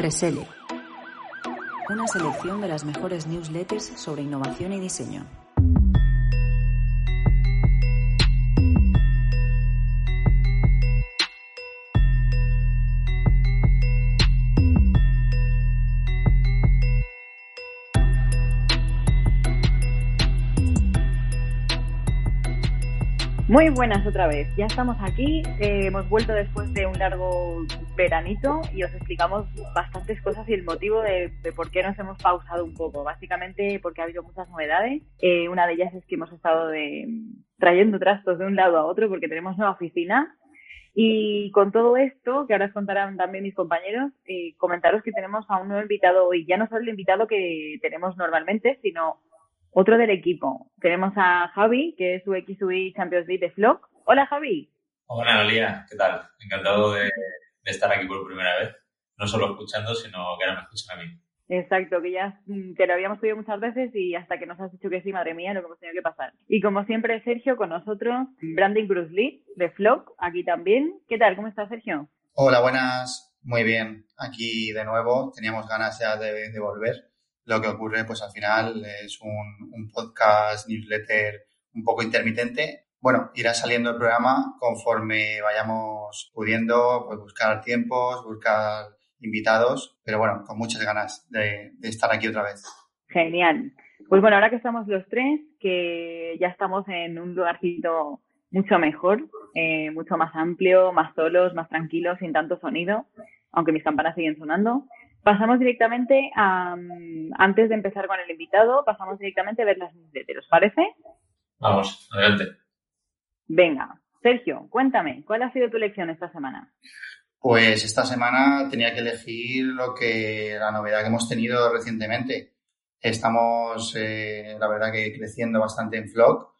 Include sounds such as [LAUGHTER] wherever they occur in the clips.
Resele. Una selección de las mejores newsletters sobre innovación y diseño. Muy buenas otra vez, ya estamos aquí, eh, hemos vuelto después de un largo veranito y os explicamos bastantes cosas y el motivo de, por qué nos hemos pausado un poco. Básicamente porque ha habido muchas novedades. Eh, una de ellas es que hemos estado de, trayendo trastos de un lado a otro porque tenemos nueva oficina. Y con todo esto, que ahora os contarán también mis compañeros, eh, comentaros que tenemos a un nuevo invitado hoy. Ya no solo el invitado que tenemos normalmente, sino otro del equipo. Tenemos a Javi, que es su XUI Champions League de Flock. Hola, Javi. Hola, Nolia. ¿Qué tal? Encantado de, estar aquí por primera vez. No solo escuchando, sino que ahora me escuchan a mí. Exacto, que ya mm, te lo habíamos pedido muchas veces y hasta que nos has dicho que sí, madre mía, lo que hemos tenido que pasar. Y como siempre, Sergio, con nosotros, Brandon Cruz Lee, de Flock, aquí también. ¿Qué tal? ¿Cómo estás, Sergio? Hola, buenas. Muy bien. Aquí de nuevo. Teníamos ganas ya de volver lo que ocurre, pues al final es un, podcast, newsletter un poco intermitente. Bueno, irá saliendo el programa conforme vayamos pudiendo pues, buscar tiempos, buscar invitados, pero bueno, con muchas ganas de, estar aquí otra vez. Genial. Pues bueno, ahora que estamos los tres, que ya estamos en un lugarcito mucho mejor, eh, mucho más amplio, más solos, más tranquilos, sin tanto sonido, aunque mis campanas siguen sonando. Pasamos directamente a, antes de empezar con el invitado, pasamos directamente a ver las newsletters, ¿os parece? Vamos, adelante. Venga, Sergio, cuéntame, ¿cuál ha sido tu elección esta semana? Pues esta semana tenía que elegir lo que la novedad que hemos tenido recientemente. Estamos, eh, la verdad, que creciendo bastante en Flock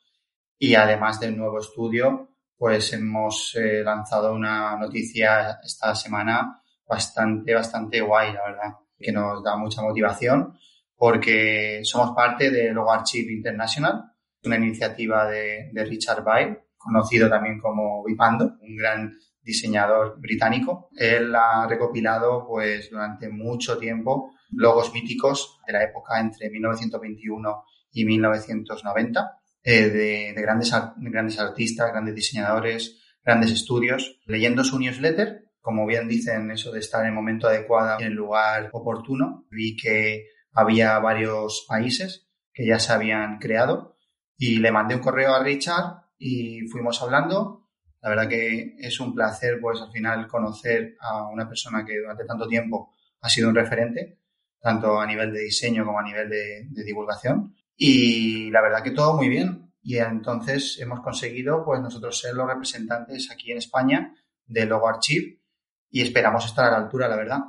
y además del nuevo estudio, pues hemos eh, lanzado una noticia esta semana bastante, bastante guay, la verdad, que nos da mucha motivación porque somos parte de Logo Archive International, una iniciativa de, Richard Bay, conocido también como Vipando, un gran diseñador británico. Él ha recopilado pues durante mucho tiempo logos míticos de la época entre 1921 y 1990 eh, de, de, grandes, grandes artistas, grandes diseñadores, grandes estudios. Leyendo su newsletter como bien dicen, eso de estar en el momento adecuado y en el lugar oportuno. Vi que había varios países que ya se habían creado y le mandé un correo a Richard y fuimos hablando. La verdad que es un placer, pues al final, conocer a una persona que durante tanto tiempo ha sido un referente, tanto a nivel de diseño como a nivel de, divulgación. Y la verdad que todo muy bien. Y entonces hemos conseguido, pues nosotros ser los representantes aquí en España de Logo Archive y esperamos estar a la altura, la verdad,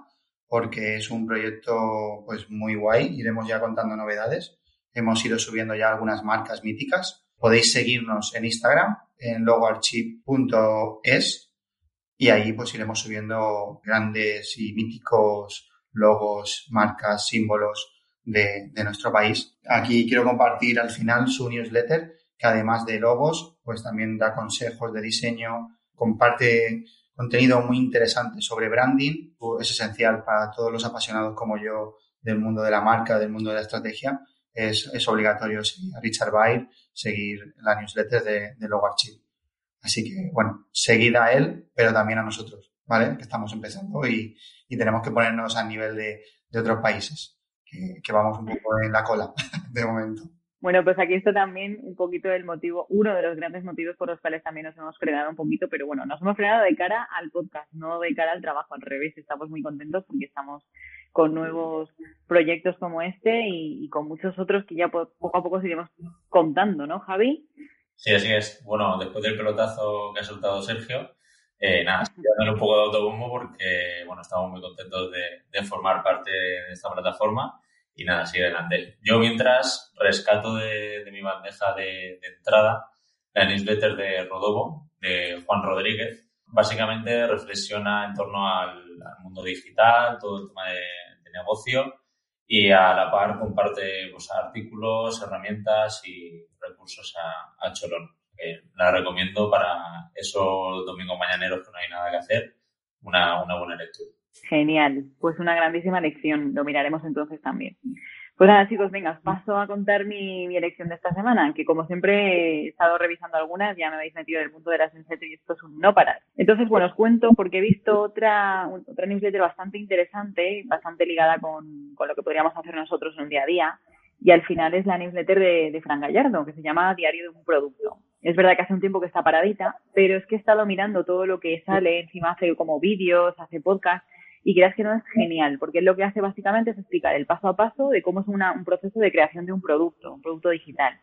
porque es un proyecto pues muy guay. Iremos ya contando novedades. Hemos ido subiendo ya algunas marcas míticas. Podéis seguirnos en Instagram, en logoarchive.es y ahí pues iremos subiendo grandes y míticos logos, marcas, símbolos de, de nuestro país. Aquí quiero compartir al final su newsletter, que además de logos, pues también da consejos de diseño, comparte contenido muy interesante sobre branding. Es esencial para todos los apasionados como yo del mundo de la marca, del mundo de la estrategia. Es, es obligatorio seguir a Richard Baer, seguir la newsletter de, de Logo Archive. Así que, bueno, seguid a él, pero también a nosotros, ¿vale? Que estamos empezando y, y tenemos que ponernos a nivel de, de otros países, que, que vamos un poco en la cola [LAUGHS] de momento. Bueno, pues aquí está también un poquito el motivo, uno de los grandes motivos por los cuales también nos hemos frenado un poquito, pero bueno, nos hemos frenado de cara al podcast, no de cara al trabajo, al revés, estamos muy contentos porque estamos con nuevos proyectos como este y, con muchos otros que ya poco a poco seguiremos contando, ¿no, Javi? Sí, así es. Bueno, después del pelotazo que ha soltado Sergio, eh, nada, dándole un poco de autobombo porque, bueno, estamos muy contentos de, formar parte de esta plataforma y nada, sigue adelante. Yo mientras rescato de, mi bandeja de, entrada la newsletter de Rodobo, de Juan Rodríguez. Básicamente reflexiona en torno al, mundo digital, todo el tema de, negocio y a la par comparte pues, artículos, herramientas y recursos a, a Cholón la recomiendo para esos domingos mañaneros que no hay nada que hacer, una, una buena lectura. Genial, pues una grandísima lección, lo miraremos entonces también. Pues nada, chicos, venga, os paso a contar mi, mi, elección de esta semana, que como siempre he estado revisando algunas, ya me habéis metido en el mundo de las newsletters y esto es un no parar. Entonces, bueno, os cuento porque he visto otra, otra newsletter bastante interesante, bastante ligada con, con lo que podríamos hacer nosotros en un día a día, y al final es la newsletter de, de Fran Gallardo, que se llama Diario de un Producto. Es verdad que hace un tiempo que está paradita, pero es que he estado mirando todo lo que sale, encima hace como vídeos, hace podcast, y creas que no es genial, porque lo que hace básicamente es explicar el paso a paso de cómo es una, un proceso de creación de un producto, un producto digital.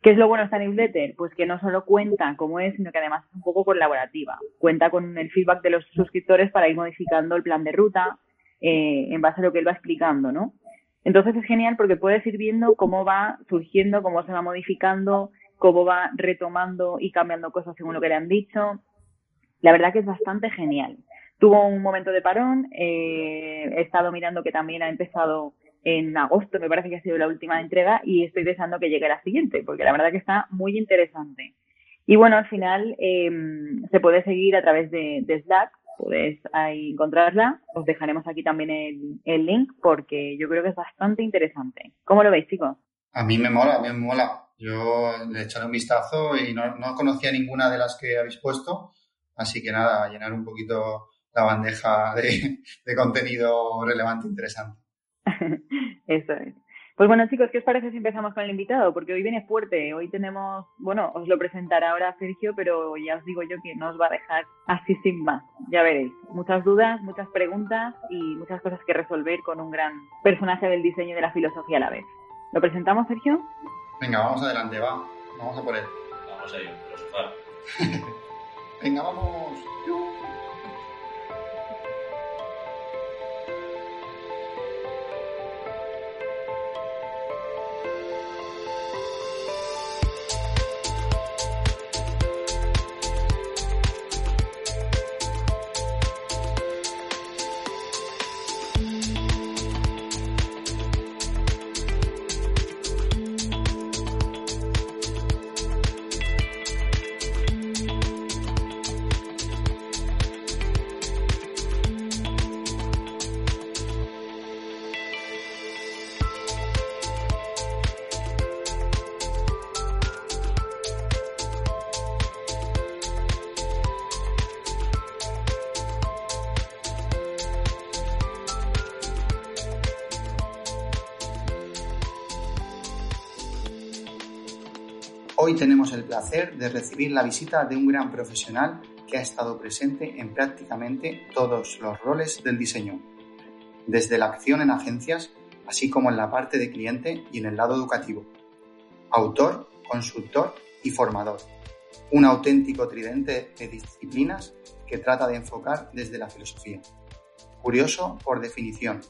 ¿Qué es lo bueno de esta newsletter? Pues que no solo cuenta cómo es, sino que además es un poco colaborativa. Cuenta con el feedback de los suscriptores para ir modificando el plan de ruta eh, en base a lo que él va explicando, ¿no? Entonces es genial porque puedes ir viendo cómo va surgiendo, cómo se va modificando, cómo va retomando y cambiando cosas según lo que le han dicho. La verdad que es bastante genial. Tuvo un momento de parón, eh, he estado mirando que también ha empezado en agosto, me parece que ha sido la última entrega y estoy deseando que llegue la siguiente, porque la verdad que está muy interesante. Y bueno, al final eh, se puede seguir a través de, Slack, podéis ahí encontrarla. Os dejaremos aquí también el, el, link porque yo creo que es bastante interesante. ¿Cómo lo veis, chicos? A mí me mola, me mola. Yo le echaré un vistazo y no, no conocía ninguna de las que habéis puesto, así que nada, llenar un poquito la bandeja de, de contenido relevante e interesante. [LAUGHS] Eso es. Pues bueno, chicos, ¿qué os parece si empezamos con el invitado? Porque hoy viene fuerte. Hoy tenemos, bueno, os lo presentará ahora Sergio, pero ya os digo yo que no os va a dejar así sin más. Ya veréis. Muchas dudas, muchas preguntas y muchas cosas que resolver con un gran personaje del diseño y de la filosofía a la vez. ¿Lo presentamos, Sergio? Venga, vamos adelante, va. Vamos a por él. Vamos a ir, filosofar. [LAUGHS] Venga, vamos. Hoy tenemos el placer de recibir la visita de un gran profesional que ha estado presente en prácticamente todos los roles del diseño, desde la acción en agencias, así como en la parte de cliente y en el lado educativo. Autor, consultor y formador. Un auténtico tridente de disciplinas que trata de enfocar desde la filosofía. Curioso por definición,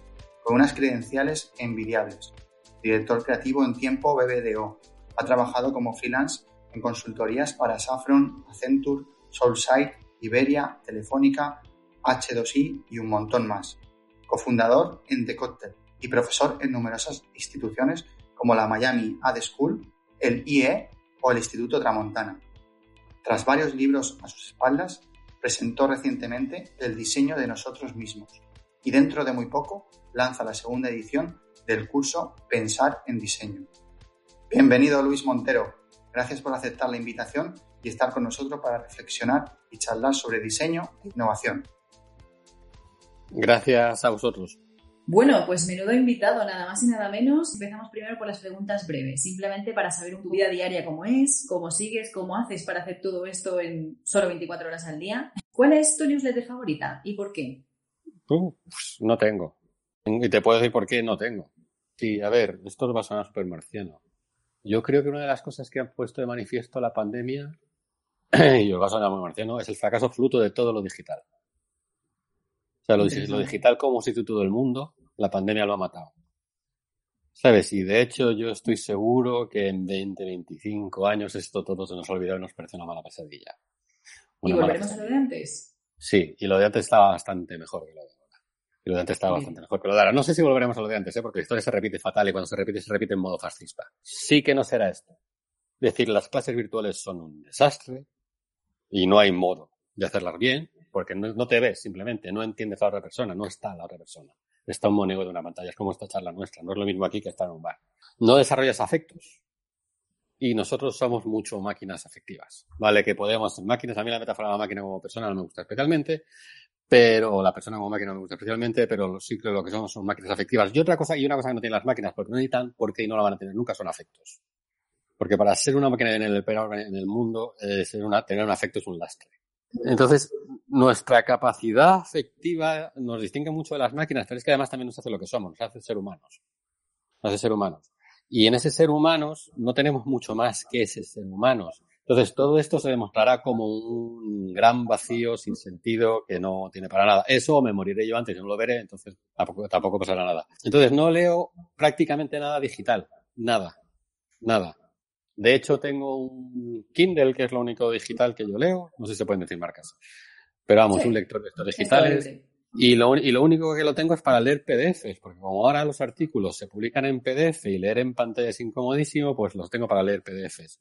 con unas credenciales envidiables. Director creativo en tiempo BBDO, ha trabajado como freelance en consultorías para Saffron, Accenture, Soulside, Iberia, Telefónica, H2I y un montón más. Cofundador en The Cocktail y profesor en numerosas instituciones como la Miami Ad School, el IE o el Instituto Tramontana. Tras varios libros a sus espaldas, presentó recientemente El diseño de nosotros mismos y dentro de muy poco lanza la segunda edición del curso Pensar en Diseño. Bienvenido Luis Montero. Gracias por aceptar la invitación y estar con nosotros para reflexionar y charlar sobre diseño e innovación. Gracias a vosotros. Bueno, pues menudo invitado, nada más y nada menos. Empezamos primero por las preguntas breves, simplemente para saber tu vida diaria cómo es, cómo sigues, cómo haces para hacer todo esto en solo 24 horas al día. ¿Cuál es tu newsletter favorita y por qué? pues no tengo. Y te puedo decir por qué no tengo. Sí, a ver, esto va a sonar súper marciano. Yo creo que una de las cosas que ha puesto de manifiesto la pandemia, [CLEARS THROAT] y el caso de muy marciano, es el fracaso fruto de todo lo digital. O sea, lo, lo digital como sustituto del mundo, la pandemia lo ha matado. ¿Sabes? Y de hecho yo estoy seguro que en 20, 25 años esto todo se nos ha olvidado y nos parece una mala pesadilla. ¿Y volveremos a lo de antes? Sí, y lo de antes estaba bastante mejor que lo de ahora. Y lo de antes estaba bastante mejor que lo de ahora. No sé si volveremos a lo de antes, ¿eh? porque la historia se repite fatal y cuando se repite, se repite en modo fascista. Sí que no será esto. Es decir, las clases virtuales son un desastre y no hay modo de hacerlas bien porque no, no te ves simplemente, no entiendes a la otra persona, no está la otra persona está un monego de una pantalla. Es como esta charla nuestra. No es lo mismo aquí que estar en un bar. No desarrollas afectos. Y nosotros somos mucho máquinas afectivas. Vale, que podemos, máquinas, a mí la metáfora de la máquina como persona no me gusta especialmente, pero la persona como máquina no me gusta especialmente, pero sí que lo que somos son máquinas afectivas. Y otra cosa, y una cosa que no tienen las máquinas, porque no necesitan, porque no la van a tener nunca, son afectos. Porque para ser una máquina en el, en el mundo, eh, ser una, tener un afecto es un lastre. Entonces, nuestra capacidad afectiva nos distingue mucho de las máquinas, pero es que además también nos hace lo que somos, nos hace ser humanos. Nos hace ser humanos. Y en ese ser humanos no tenemos mucho más que ese ser humanos. Entonces, todo esto se demostrará como un gran vacío sin sentido que no tiene para nada. Eso me moriré yo antes, yo no lo veré, entonces tampoco, tampoco pasará nada. Entonces, no leo prácticamente nada digital. Nada. Nada. De hecho, tengo un Kindle, que es lo único digital que yo leo. No sé si se pueden decir marcas. Pero vamos, un lector de estos digitales. Y lo, y lo único que lo tengo es para leer PDFs, porque como ahora los artículos se publican en PDF y leer en pantalla es incomodísimo, pues los tengo para leer PDFs.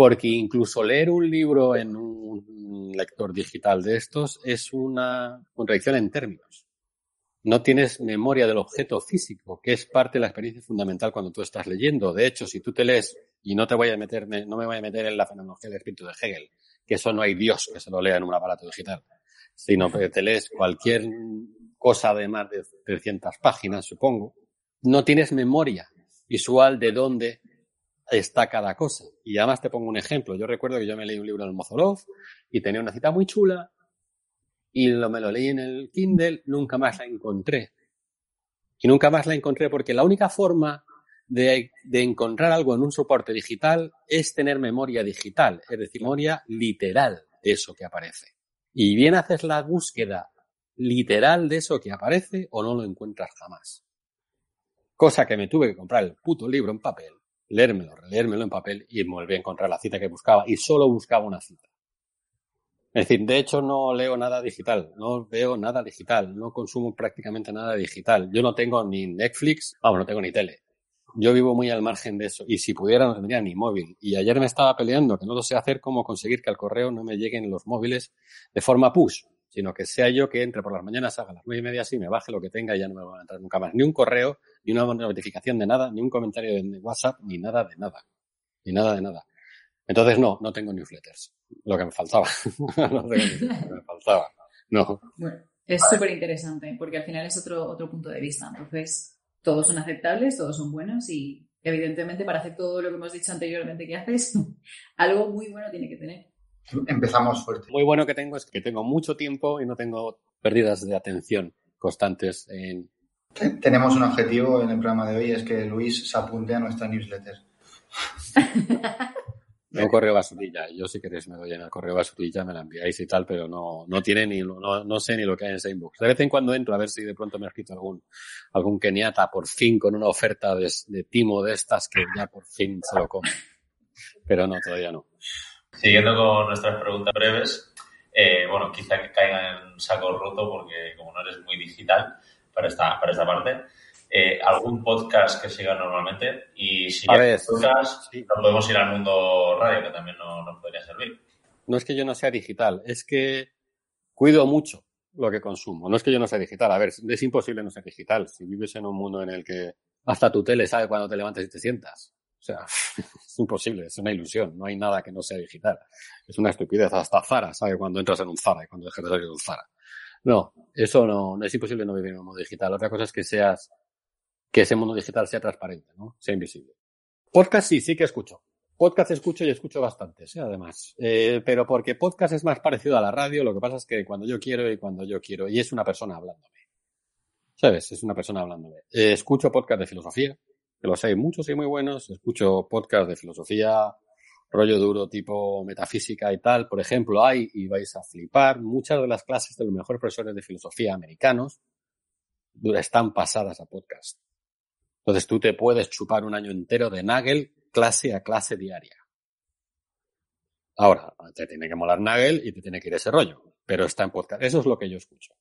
Porque incluso leer un libro en un lector digital de estos es una contradicción en términos. No tienes memoria del objeto físico, que es parte de la experiencia fundamental cuando tú estás leyendo. De hecho, si tú te lees y no te voy a meter, no me voy a meter en la fenomenología del espíritu de Hegel, que eso no hay Dios que se lo lea en un aparato digital, sino que te lees cualquier cosa de más de 300 páginas, supongo, no tienes memoria visual de dónde está cada cosa. Y además te pongo un ejemplo. Yo recuerdo que yo me leí un libro en el Mozolov y tenía una cita muy chula y lo, me lo leí en el Kindle, nunca más la encontré. Y nunca más la encontré porque la única forma de, encontrar algo en un soporte digital es tener memoria digital, es decir, memoria literal de eso que aparece. Y bien haces la búsqueda literal de eso que aparece o no lo encuentras jamás. Cosa que me tuve que comprar el puto libro en papel, leérmelo, releérmelo en papel y volví a encontrar la cita que buscaba y solo buscaba una cita. Es decir, de hecho no leo nada digital, no veo nada digital, no consumo prácticamente nada digital. Yo no tengo ni Netflix, vamos, no tengo ni tele. Yo vivo muy al margen de eso y si pudiera no tendría ni móvil. Y ayer me estaba peleando que no lo sé hacer cómo conseguir que al correo no me lleguen los móviles de forma push, sino que sea yo que entre por las mañanas, haga las nueve y media así, me baje lo que tenga y ya no me va a entrar nunca más. Ni un correo, ni una notificación de nada, ni un comentario de WhatsApp, ni nada de nada. Ni nada de nada. Entonces no, no tengo newsletters. Lo que me faltaba. [LAUGHS] no tengo lo que me faltaba. No. Bueno, es súper interesante porque al final es otro, otro punto de vista. Entonces, todos son aceptables, todos son buenos y evidentemente para hacer todo lo que hemos dicho anteriormente que haces, [LAUGHS] algo muy bueno tiene que tener. Empezamos fuerte. Muy bueno que tengo es que tengo mucho tiempo y no tengo pérdidas de atención constantes en... Tenemos un objetivo en el programa de hoy, es que Luis se apunte a nuestra newsletter. [LAUGHS] Un correo basurilla. Yo si queréis me doy en el correo basurilla, me la enviáis y tal, pero no, no tiene ni, no, no sé ni lo que hay en ese inbox. De vez en cuando entro a ver si de pronto me ha escrito algún, algún keniata por fin con una oferta de, de timo de estas que ya por fin se lo come. Pero no, todavía no. Siguiendo con nuestras preguntas breves, eh, bueno, quizá que caigan en saco roto porque como no eres muy digital para esta, para esta parte, eh, algún podcast que siga normalmente y si hay podcast, podemos ir al mundo radio, que también nos podría servir. No es que yo no sea digital, es que cuido mucho lo que consumo. No es que yo no sea digital. A ver, es imposible no ser digital. Si vives en un mundo en el que hasta tu tele sabe cuando te levantas y te sientas. O sea, [LAUGHS] es imposible, es una ilusión. No hay nada que no sea digital. Es una estupidez. Hasta Zara sabe cuando entras en un Zara y cuando dejas de salir de un Zara. No, eso no, no es imposible no vivir en un mundo digital. Otra cosa es que seas que ese mundo digital sea transparente, ¿no? Sea invisible. Podcast sí, sí que escucho. Podcast escucho y escucho bastante, ¿sí? además. Eh, pero porque podcast es más parecido a la radio, lo que pasa es que cuando yo quiero y cuando yo quiero, y es una persona hablándome. ¿Sabes? Es una persona hablándome. Eh, escucho podcast de filosofía, los hay muchos y muy buenos. Escucho podcasts de filosofía, rollo duro tipo metafísica y tal. Por ejemplo, hay, y vais a flipar, muchas de las clases de los mejores profesores de filosofía americanos están pasadas a podcast. Entonces tú te puedes chupar un año entero de Nagel clase a clase diaria. Ahora, te tiene que molar Nagel y te tiene que ir ese rollo, pero está en podcast. Eso es lo que yo escucho.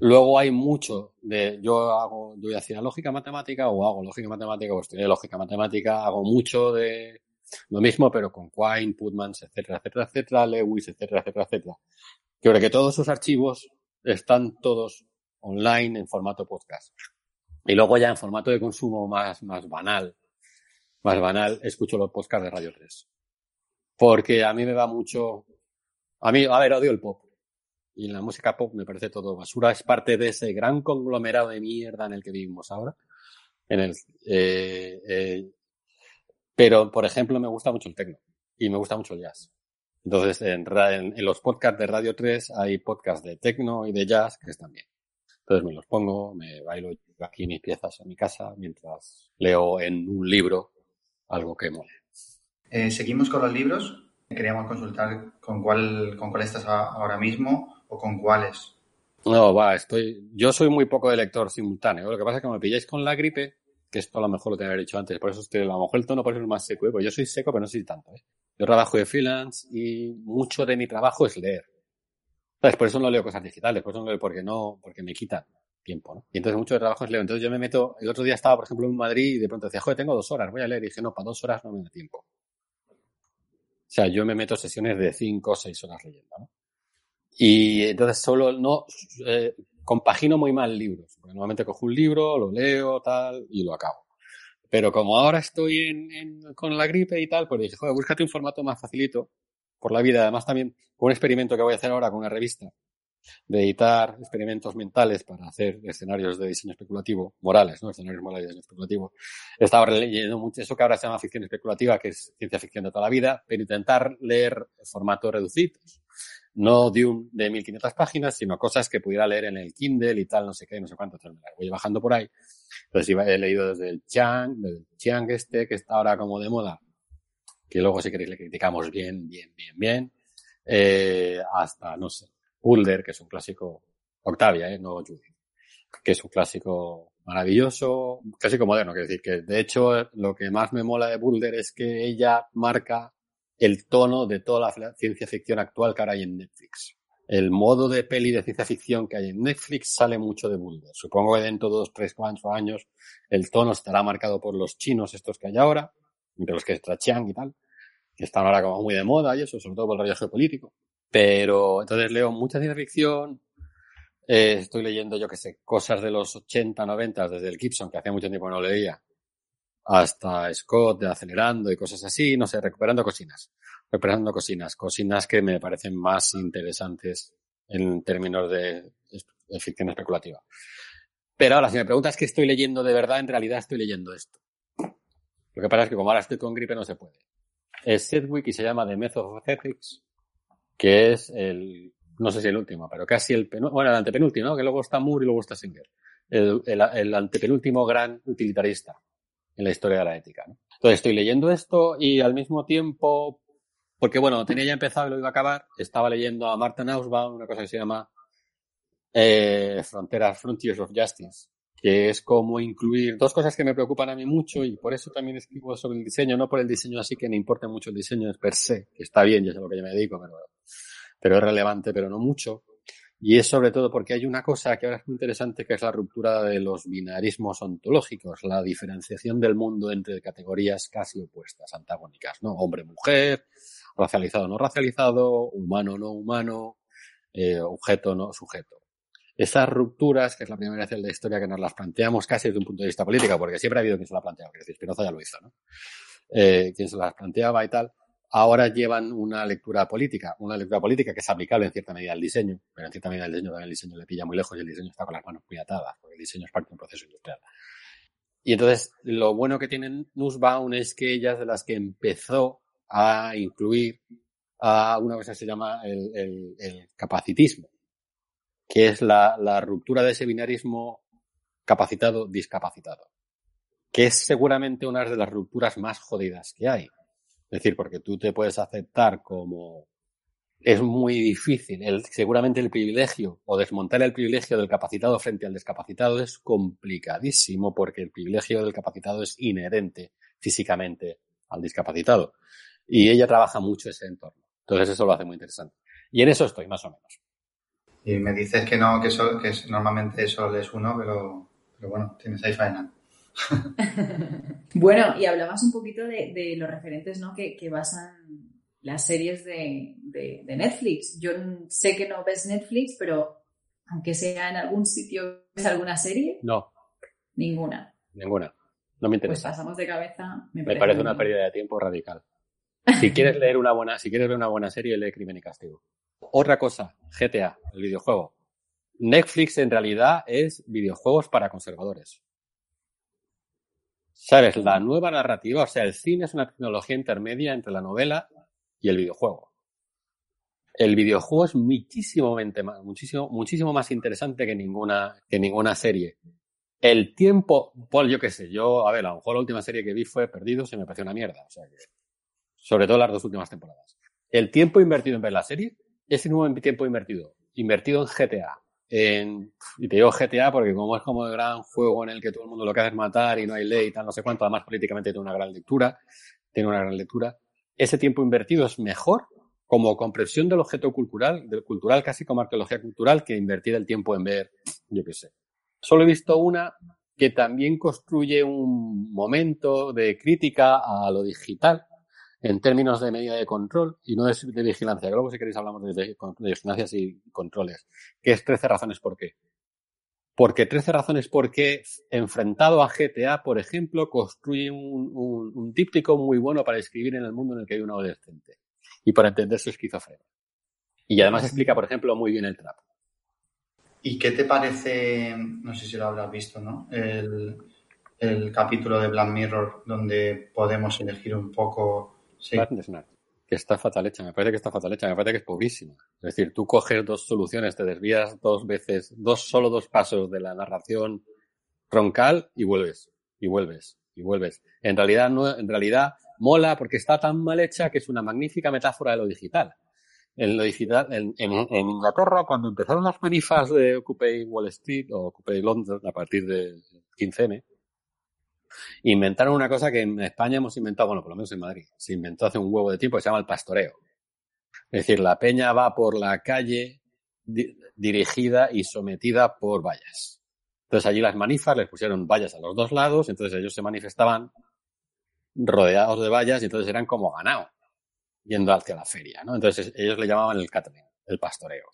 Luego hay mucho de, yo hago, yo hacía lógica matemática o hago lógica matemática o estudié lógica matemática, hago mucho de lo mismo, pero con Quine, Putmans, etcétera, etcétera, etcétera, Lewis, etcétera, etcétera, etcétera. Creo que todos esos archivos están todos online en formato podcast. Y luego ya en formato de consumo más, más banal, más banal, escucho los podcasts de Radio 3. Porque a mí me va mucho, a mí, a ver, odio el pop y la música pop me parece todo basura. Es parte de ese gran conglomerado de mierda en el que vivimos ahora. En el, eh, eh, pero, por ejemplo, me gusta mucho el techno y me gusta mucho el jazz. Entonces, en, los podcasts de Radio 3 hay podcasts de techno y de jazz que están bien. Entonces me los pongo, me bailo aquí mis piezas en mi casa mientras leo en un libro algo que mole. Eh, seguimos con los libros. Queríamos consultar con cuál, con cuál estás ahora mismo o con cuáles? No, va, estoy. Yo soy muy poco de lector simultáneo. Lo que pasa es que me pilláis con la gripe, que esto a lo mejor lo tenía que haber dicho antes, por eso estoy, a lo mejor el tono es más seco, ¿eh? pues yo soy seco, pero no soy tanto. ¿eh? Yo trabajo de freelance y mucho de mi trabajo es leer. ¿Sabes? Por eso no leo cosas digitales, por eso no leo porque no, porque me quitan tiempo, ¿no? Y entonces mucho de trabajo es leo. Entonces yo me meto, el otro día estaba, por ejemplo, en Madrid y de pronto decía, joder, tengo dos horas, voy a leer. Y dije, no, para dos horas no me da tiempo. O sea, yo me meto sesiones de cinco o seis horas leyendo, ¿no? Y entonces solo no eh, compagino muy mal libros. Porque normalmente cojo un libro, lo leo, tal, y lo acabo. Pero como ahora estoy en, con la gripe y tal, pues dije, joder, búscate un formato más facilito por la vida. Además también un experimento que voy a hacer ahora con una revista de editar experimentos mentales para hacer escenarios de diseño especulativo, morales, ¿no? Escenarios morales de diseño especulativo. Estaba leyendo mucho eso que ahora se llama ficción especulativa, que es ciencia ficción de toda la vida, pero intentar leer formatos reducidos no de un de 1500 páginas, sino cosas que pudiera leer en el Kindle y tal, no sé qué, no sé cuánto, me voy bajando por ahí. Entonces he leído desde el Chang, del Chiang este, que está ahora como de moda, que luego si queréis le criticamos bien, bien, bien, bien, eh, hasta, no sé, Boulder, que es un clásico, Octavia, eh, no Judy, que es un clásico maravilloso, clásico moderno, quiero decir que de hecho lo que más me mola de Boulder es que ella marca el tono de toda la ciencia ficción actual que ahora hay en Netflix. El modo de peli de ciencia ficción que hay en Netflix sale mucho de Boulder. Supongo que dentro de dos, tres, cuatro años el tono estará marcado por los chinos estos que hay ahora, entre los que está Chiang y tal, que están ahora como muy de moda y eso, sobre todo por el rollo geopolítico. Pero entonces leo mucha ciencia ficción, eh, estoy leyendo, yo que sé, cosas de los 80, 90, desde el Gibson, que hacía mucho tiempo no leía, hasta Scott acelerando y cosas así, no sé, recuperando cocinas. Recuperando cocinas, cocinas que me parecen más interesantes en términos de, ficción especulativa. Pero ahora, si me preguntas qué estoy leyendo de verdad, en realidad estoy leyendo esto. Lo que pasa es que como ahora estoy con gripe no se puede. Es Sedgwick y se llama The Method of Ethics, que es el, no sé si el último, pero casi el bueno, el antepenúltimo, que luego está Moore y luego está Singer. El, el antepenúltimo gran utilitarista en la historia de la ética. ¿no? Entonces estoy leyendo esto y al mismo tiempo, porque bueno, tenía ya empezado y lo iba a acabar, estaba leyendo a Marta Nussbaum una cosa que se llama eh, Fronteras, Frontiers of Justice, que es como incluir dos cosas que me preocupan a mí mucho y por eso también escribo sobre el diseño, no por el diseño así que me importa mucho el diseño per se, que está bien, ya sé lo que yo me dedico, pero es relevante, pero no mucho. Y es sobre todo porque hay una cosa que ahora es muy interesante, que es la ruptura de los binarismos ontológicos, la diferenciación del mundo entre categorías casi opuestas, antagónicas, ¿no? Hombre-mujer, racializado-no racializado, humano-no humano, eh, objeto-no sujeto. Esas rupturas, que es la primera vez en la historia que nos las planteamos casi desde un punto de vista político, porque siempre ha habido quien se la ha planteado, que es decir, Spinoza ya lo hizo, ¿no? Eh, quien se las planteaba y tal, ahora llevan una lectura política, una lectura política que es aplicable en cierta medida al diseño, pero en cierta medida el diseño también el diseño le pilla muy lejos y el diseño está con las manos muy atadas, porque el diseño es parte de un proceso industrial. Y entonces, lo bueno que tienen Nussbaum es que ella es de las que empezó a incluir a una cosa que se llama el, capacitismo, que es la, la ruptura de ese binarismo capacitado-discapacitado. que es seguramente una de las rupturas más jodidas que hay. Es decir, porque tú te puedes aceptar como es muy difícil. El, seguramente el privilegio o desmontar el privilegio del capacitado frente al discapacitado es complicadísimo porque el privilegio del capacitado es inherente físicamente al discapacitado. Y ella trabaja mucho ese entorno. Entonces eso lo hace muy interesante. Y en eso estoy, más o menos. Y me dices que no, que, eso, que normalmente solo es uno, pero, pero bueno, tienes ahí faena. [LAUGHS] bueno, y hablabas un poquito de, los referentes ¿no? que, basan las series de, Netflix. Yo sé que no ves Netflix, pero aunque sea en algún sitio, ¿ves alguna serie? No. Ninguna. Ninguna. No me interesa. Pues pasamos de cabeza. Me, parece, una pérdida de tiempo radical. Si quieres leer una buena, si quieres ver una buena serie, lee Crimen y Castigo. Otra cosa, GTA, el videojuego. Netflix en realidad es videojuegos para conservadores. ¿Sabes? La nueva narrativa, o sea, el cine es una tecnología intermedia entre la novela y el videojuego. El videojuego es muchísimo, más, muchísimo, muchísimo más interesante que ninguna, que ninguna serie. El tiempo, Paul, yo qué sé, yo, a ver, a lo mejor la última serie que vi fue Perdidos y me pareció una mierda. O sea que, sobre todo las dos últimas temporadas. El tiempo invertido en ver la serie es el nuevo tiempo invertido. Invertido en GTA, y te digo GTA porque como es como el gran juego en el que todo el mundo lo que hace es matar y no hay ley y tal, no sé cuánto, además políticamente tiene una gran lectura, tiene una gran lectura, ese tiempo invertido es mejor como comprensión del objeto cultural, del cultural casi como arqueología cultural, que invertir el tiempo en ver, yo qué sé. Solo he visto una que también construye un momento de crítica a lo digital, en términos de medida de control y no de, de vigilancia. Luego, si queréis, hablamos de, de, vigilancias y controles. Que es 13 razones por qué. Porque 13 razones por qué, enfrentado a GTA, por ejemplo, construye un, un, un muy bueno para escribir en el mundo en el que hay un adolescente y para entender su esquizofrenia. Y además explica, por ejemplo, muy bien el trap. ¿Y qué te parece, no sé si lo habrás visto, ¿no? El, el capítulo de Black Mirror donde podemos elegir un poco Sí. Que está fatal hecha, me parece que está fatal hecha, me parece que es pobrísima. Es decir, tú coges dos soluciones, te desvías dos veces, dos, solo dos pasos de la narración troncal y vuelves, y vuelves, y vuelves. En realidad, no, en realidad mola porque está tan mal hecha que es una magnífica metáfora de lo digital. En lo digital, en, en, en Inglaterra, cuando empezaron las manifas de Occupy Wall Street o Occupy London a partir del 15M, inventaron una cosa que en España hemos inventado, bueno, por lo menos en Madrid, se inventó hace un huevo de tiempo que se llama el pastoreo. Es decir, la peña va por la calle dirigida y sometida por vallas. Entonces allí las manifas les pusieron vallas a los dos lados, entonces ellos se manifestaban rodeados de vallas y entonces eran como ganado, yendo hacia la feria, ¿no? Entonces ellos le llamaban el catering, el pastoreo.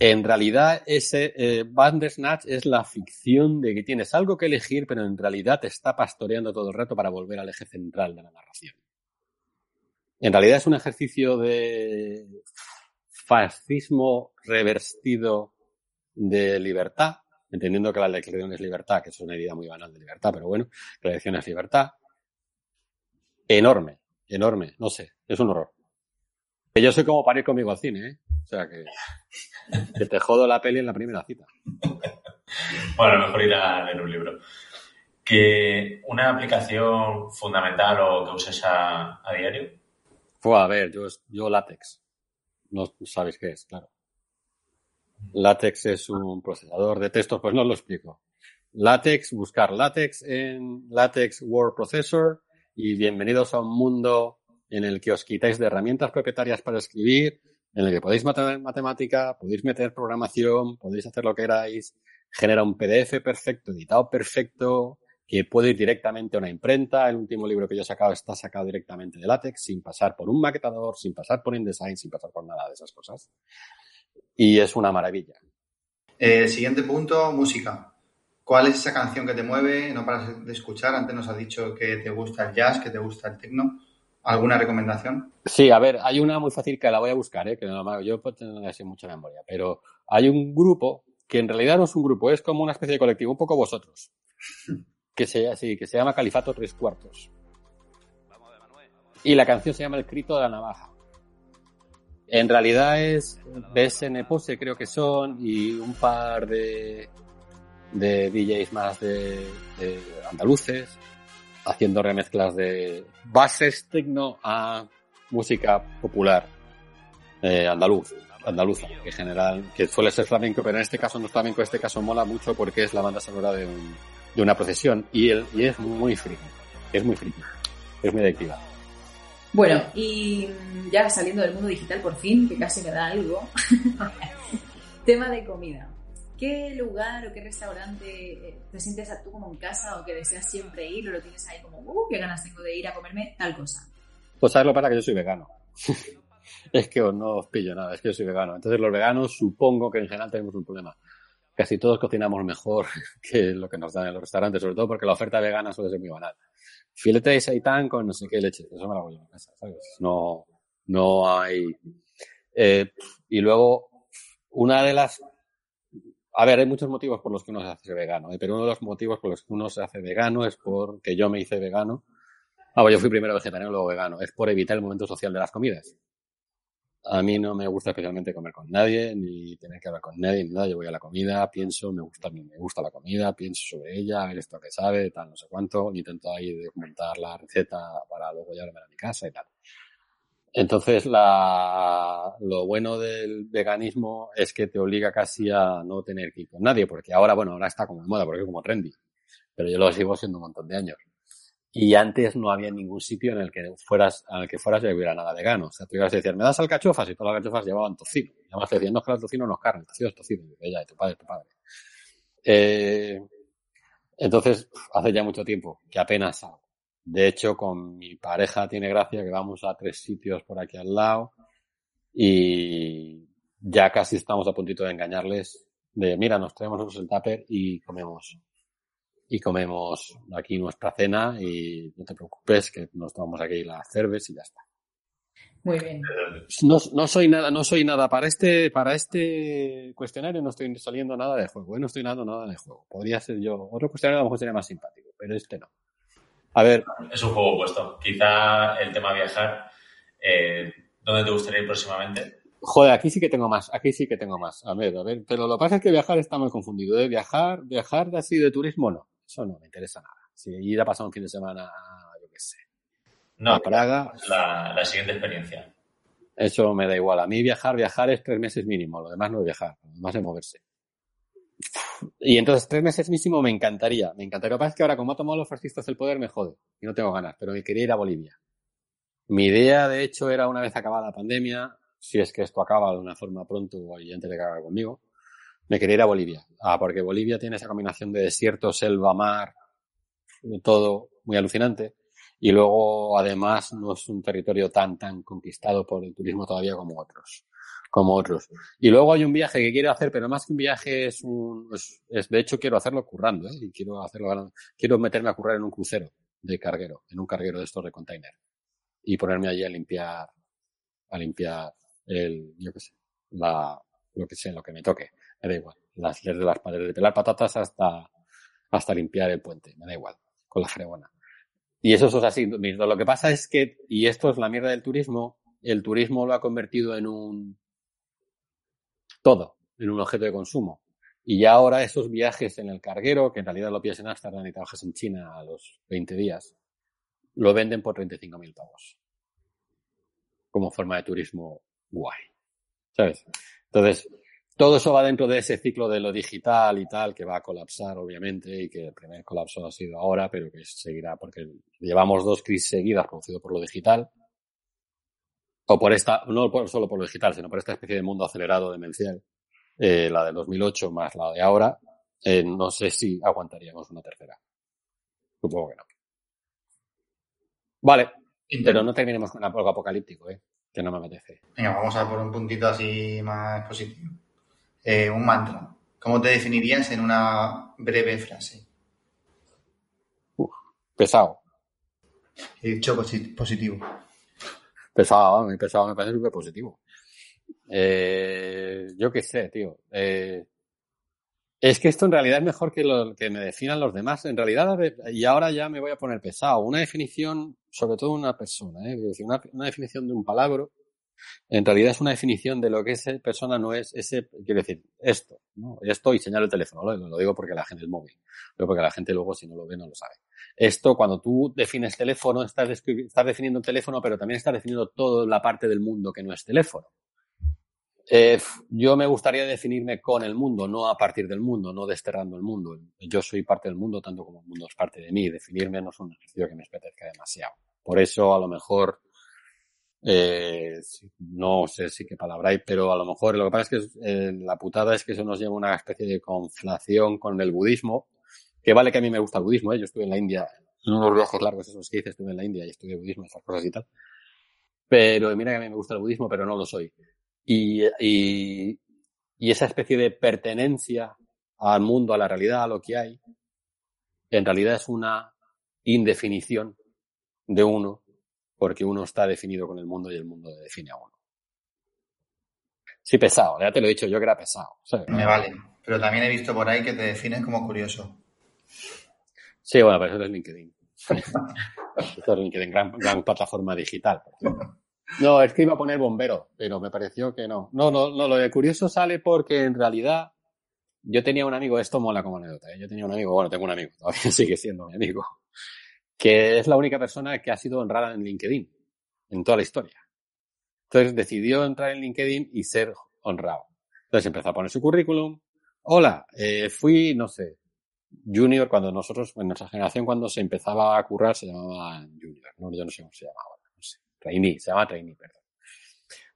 En realidad, ese eh, Bandersnatch es la ficción de que tienes algo que elegir, pero en realidad te está pastoreando todo el rato para volver al eje central de la narración. En realidad es un ejercicio de fascismo revertido de libertad, entendiendo que la elección es libertad, que es una idea muy banal de libertad, pero bueno, la elección es libertad. Enorme, enorme, no sé, es un horror. Que yo sé cómo parir conmigo al cine, ¿eh? O sea que, que te jodo la peli en la primera cita. bueno, mejor ir a leer un libro. Que una aplicación fundamental o que uses a, a diario. Fue a ver, yo, yo látex. No sabéis qué es, claro. Látex es un procesador de textos, pues no os lo explico. Látex, buscar látex en látex word processor y bienvenidos a un mundo en el que os quitáis de herramientas propietarias para escribir, en el que podéis meter matemática, podéis meter programación, podéis hacer lo que queráis, genera un PDF perfecto, editado perfecto, que puede ir directamente a una imprenta. El último libro que yo he sacado está sacado directamente de látex, sin pasar por un maquetador, sin pasar por InDesign, sin pasar por nada de esas cosas. Y es una maravilla. Eh, siguiente punto, música. ¿Cuál es esa canción que te mueve? No paras de escuchar. Antes nos has dicho que te gusta el jazz, que te gusta el techno. ¿Alguna recomendación? Sí, a ver, hay una muy fácil que la voy a buscar, ¿eh? que no, yo puedo tener así mucha memoria, pero hay un grupo que en realidad no es un grupo, es como una especie de colectivo, un poco vosotros, [LAUGHS] que se, así, que se llama Califato Tres Cuartos. Y la canción se llama El Crito de la Navaja. En realidad es BSN Pose, creo que son, y un par de de DJs más de, de andaluces, haciendo remezclas de bases tecno a música popular eh, andaluz, andaluza, que general, que suele ser flamenco, pero en este caso no es flamenco, en este caso mola mucho porque es la banda sonora de, un, de una procesión y, el, y es muy friki, es muy friki, es muy adictiva. Bueno, y ya saliendo del mundo digital por fin, que casi me da algo, [LAUGHS] tema de comida. ¿Qué lugar o qué restaurante eh, te sientes a tú como en casa o que deseas siempre ir o lo tienes ahí como, uh, qué ganas tengo de ir a comerme tal cosa? Pues sabes lo para que yo soy vegano. [LAUGHS] es que no os pillo nada, es que yo soy vegano. Entonces los veganos supongo que en general tenemos un problema. Casi todos cocinamos mejor [LAUGHS] que lo que nos dan en los restaurantes, sobre todo porque la oferta vegana suele ser muy banal. Filete de seitán con no sé qué leche, eso me lo yo en casa, ¿sabes? No, no hay... Eh, y luego, una de las a ver, hay muchos motivos por los que uno se hace vegano, pero uno de los motivos por los que uno se hace vegano es porque yo me hice vegano. Ah, bueno, yo fui primero vegetariano, luego vegano. Es por evitar el momento social de las comidas. A mí no me gusta especialmente comer con nadie, ni tener que hablar con nadie, ni nada. Yo voy a la comida, pienso, me gusta, me gusta la comida, pienso sobre ella, a ver esto que sabe, tal, no sé cuánto. Intento ahí documentar la receta para luego llevarme a mi casa y tal. Entonces, la, lo bueno del veganismo es que te obliga casi a no tener que ir con nadie, porque ahora, bueno, ahora está como de moda, porque es como trendy, pero yo lo sigo siendo un montón de años. Y antes no había ningún sitio en el que fueras, en el que fueras y hubiera nada vegano. O sea, tú ibas a decir, ¿me das alcachofas? Y todas las alcachofas llevaban tocino. Y además te decían, no, que el tocino no es carne, el tocino es tocino. Y ella, tu padre, tu padre. Eh, entonces, hace ya mucho tiempo que apenas hago. De hecho, con mi pareja tiene gracia que vamos a tres sitios por aquí al lado y ya casi estamos a puntito de engañarles de, mira, nos traemos el tupper y comemos. Y comemos aquí nuestra cena y no te preocupes que nos tomamos aquí las cervezas y ya está. Muy bien. No, no, soy nada, no soy nada para este, para este cuestionario no estoy saliendo nada de juego, ¿eh? no estoy nada nada de juego. Podría ser yo, otro cuestionario a lo mejor sería más simpático, pero este no. A ver. Es un juego opuesto. Quizá el tema viajar. Eh, ¿Dónde te gustaría ir próximamente? Joder, aquí sí que tengo más, aquí sí que tengo más. A ver, a ver, pero lo que pasa es que viajar está muy confundido. De ¿eh? viajar, viajar de así de turismo, no. Eso no me interesa nada. Si ir a pasar un fin de semana, yo qué sé. No, a Praga. La, la siguiente experiencia. Eso me da igual. A mí viajar, viajar es tres meses mínimo. Lo demás no es viajar. Lo demás es moverse. Y entonces tres meses mínimo me encantaría, me encantaría. Lo que pasa es que ahora como ha tomado los fascistas el poder me jode y no tengo ganas, pero me quería ir a Bolivia. Mi idea, de hecho, era una vez acabada la pandemia, si es que esto acaba de una forma pronto y antes de que conmigo, me quería ir a Bolivia. Ah, porque Bolivia tiene esa combinación de desierto, selva, mar, todo muy alucinante. Y luego, además, no es un territorio tan, tan conquistado por el turismo todavía como otros como otros. Y luego hay un viaje que quiero hacer, pero más que un viaje es un, es, de hecho quiero hacerlo currando, ¿eh? Y quiero hacerlo, quiero meterme a currar en un crucero de carguero, en un carguero de estos de container. Y ponerme allí a limpiar, a limpiar el, yo qué sé, la, lo que sé, lo que me toque. Me da igual. Las, desde las paredes de pelar patatas hasta, hasta limpiar el puente. Me da igual. Con la fregona. Y eso es así. Lo que pasa es que, y esto es la mierda del turismo, el turismo lo ha convertido en un, todo en un objeto de consumo. Y ya ahora esos viajes en el carguero, que en realidad lo pillas en Amsterdam y trabajas en China a los 20 días, lo venden por 35.000 pavos. Como forma de turismo guay. ¿Sabes? Entonces, todo eso va dentro de ese ciclo de lo digital y tal, que va a colapsar, obviamente, y que el primer colapso ha sido ahora, pero que seguirá, porque llevamos dos crisis seguidas producidas por lo digital o por esta, no solo por lo digital, sino por esta especie de mundo acelerado demencial, eh, la del 2008 más la de ahora, eh, no sé si aguantaríamos una tercera. Supongo que no. Vale, pero no terminemos con algo apocalíptico, ¿eh? que no me apetece. Venga, vamos a por un puntito así más positivo. Eh, un mantra. ¿Cómo te definirías en una breve frase? Uf, pesado. He dicho positivo. Pesado, muy pesado, me parece súper positivo. Eh, yo qué sé, tío. Eh, es que esto en realidad es mejor que lo que me definan los demás. En realidad, y ahora ya me voy a poner pesado. Una definición, sobre todo una persona, ¿eh? una, una definición de un palabra En realidad es una definición de lo que esa persona no es, ese, quiere decir, esto, ¿no? Esto y señalo el teléfono, lo, digo porque la gente es móvil, lo porque la gente luego si no lo ve no lo sabe. Esto, cuando tú defines teléfono, estás, estás definiendo un teléfono, pero también estás definiendo toda la parte del mundo que no es teléfono. Eh, yo me gustaría definirme con el mundo, no a partir del mundo, no desterrando el mundo. Yo soy parte del mundo tanto como el mundo es parte de mí. Definirme no es un ejercicio que me apetezca demasiado. Por eso, a lo mejor, eh, no sé si qué palabra hay, pero a lo mejor lo que pasa es que eh, la putada es que eso nos lleva a una especie de conflación con el budismo, que vale que a mí me gusta el budismo, ¿eh? yo estuve en la India, en unos viajes largos esos que hice, estuve en la India y estudié budismo, esas cosas y tal. Pero mira que a mí me gusta el budismo, pero no lo soy. Y, y, y esa especie de pertenencia al mundo, a la realidad, a lo que hay, en realidad es una indefinición de uno, porque uno está definido con el mundo y el mundo define a uno. Sí, pesado, ya te lo he dicho yo que era pesado. Me vale, pero también he visto por ahí que te defines como curioso. Sí, bueno, pero eso es LinkedIn. [LAUGHS] eso es LinkedIn, gran, gran plataforma digital. No, es que iba a poner bombero, pero me pareció que no. No, no, no, lo de curioso sale porque en realidad yo tenía un amigo, esto mola como anécdota, ¿eh? yo tenía un amigo, bueno, tengo un amigo, todavía [LAUGHS] sigue siendo mi amigo, que es la única persona que ha sido honrada en LinkedIn, en toda la historia. Entonces decidió entrar en LinkedIn y ser honrado. Entonces empezó a poner su currículum. Hola, eh, fui, no sé, junior cuando nosotros, en nuestra generación, cuando se empezaba a currar, se llamaba junior, ¿no? Yo no sé cómo se llamaba no sé. Trainee, se llama trainee, perdón.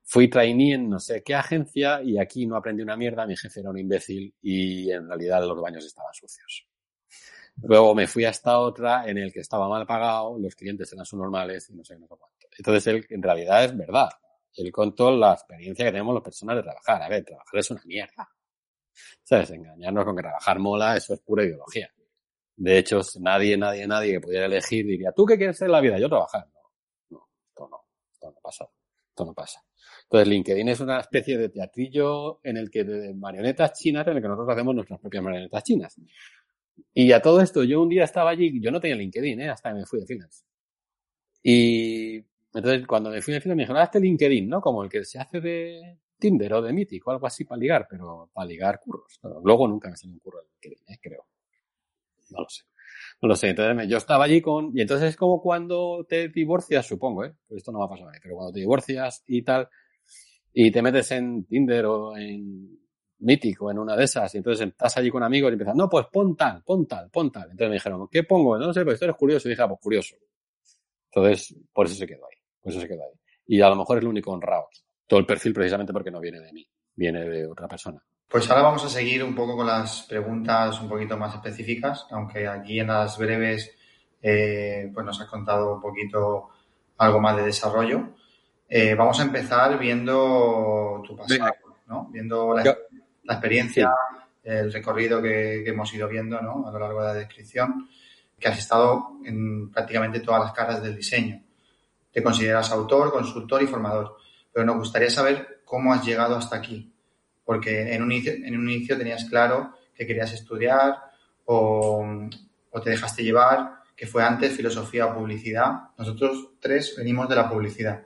Fui trainee en no sé qué agencia y aquí no aprendí una mierda, mi jefe era un imbécil y en realidad los baños estaban sucios. Luego me fui a esta otra en el que estaba mal pagado, los clientes eran subnormales y no sé, no sé cuánto. Entonces, él, en realidad es verdad. Él contó la experiencia que tenemos las personas de trabajar. A ver, trabajar es una mierda. ¿Sabes? Engañarnos con que trabajar mola, eso es pura ideología. De hecho, nadie, nadie, nadie que pudiera elegir diría, ¿tú qué quieres ser en la vida? Yo trabajar. No, no, esto no, esto no pasa. Esto no pasa. Entonces, LinkedIn es una especie de teatrillo en el que de marionetas chinas, en el que nosotros hacemos nuestras propias marionetas chinas. Y a todo esto, yo un día estaba allí, yo no tenía LinkedIn, ¿eh? hasta que me fui de finance. Y entonces cuando me fui de finance me dijeron, ah, este LinkedIn, ¿no? Como el que se hace de Tinder o de Mythic o algo así para ligar, pero para ligar curros. luego nunca me salió un curro de LinkedIn, ¿eh? creo. No lo sé. No lo sé. Entonces yo estaba allí con, y entonces es como cuando te divorcias, supongo, ¿eh? Esto no va a pasar ahí, pero cuando te divorcias y tal, y te metes en Tinder o en mítico en una de esas, y entonces estás allí con amigos y empiezas, no, pues pon tal, pon tal, pon tal. Entonces me dijeron, ¿qué pongo? No sé, pues esto eres curioso. Y dije, ah, pues curioso. Entonces, por eso se quedó ahí. Por eso se quedó ahí. Y a lo mejor es lo único honrado. Todo el perfil precisamente porque no viene de mí, viene de otra persona. Pues ahora vamos a seguir un poco con las preguntas un poquito más específicas, aunque aquí en las breves eh, pues nos has contado un poquito algo más de desarrollo. Eh, vamos a empezar viendo tu pasado, ¿no? Viendo la, la experiencia, el recorrido que, hemos ido viendo ¿no? a lo largo de la descripción, que has estado en prácticamente todas las caras del diseño. Te consideras autor, consultor y formador, pero nos gustaría saber cómo has llegado hasta aquí, porque en un inicio, en un inicio tenías claro que querías estudiar o, o te dejaste llevar, que fue antes filosofía o publicidad. Nosotros tres venimos de la publicidad.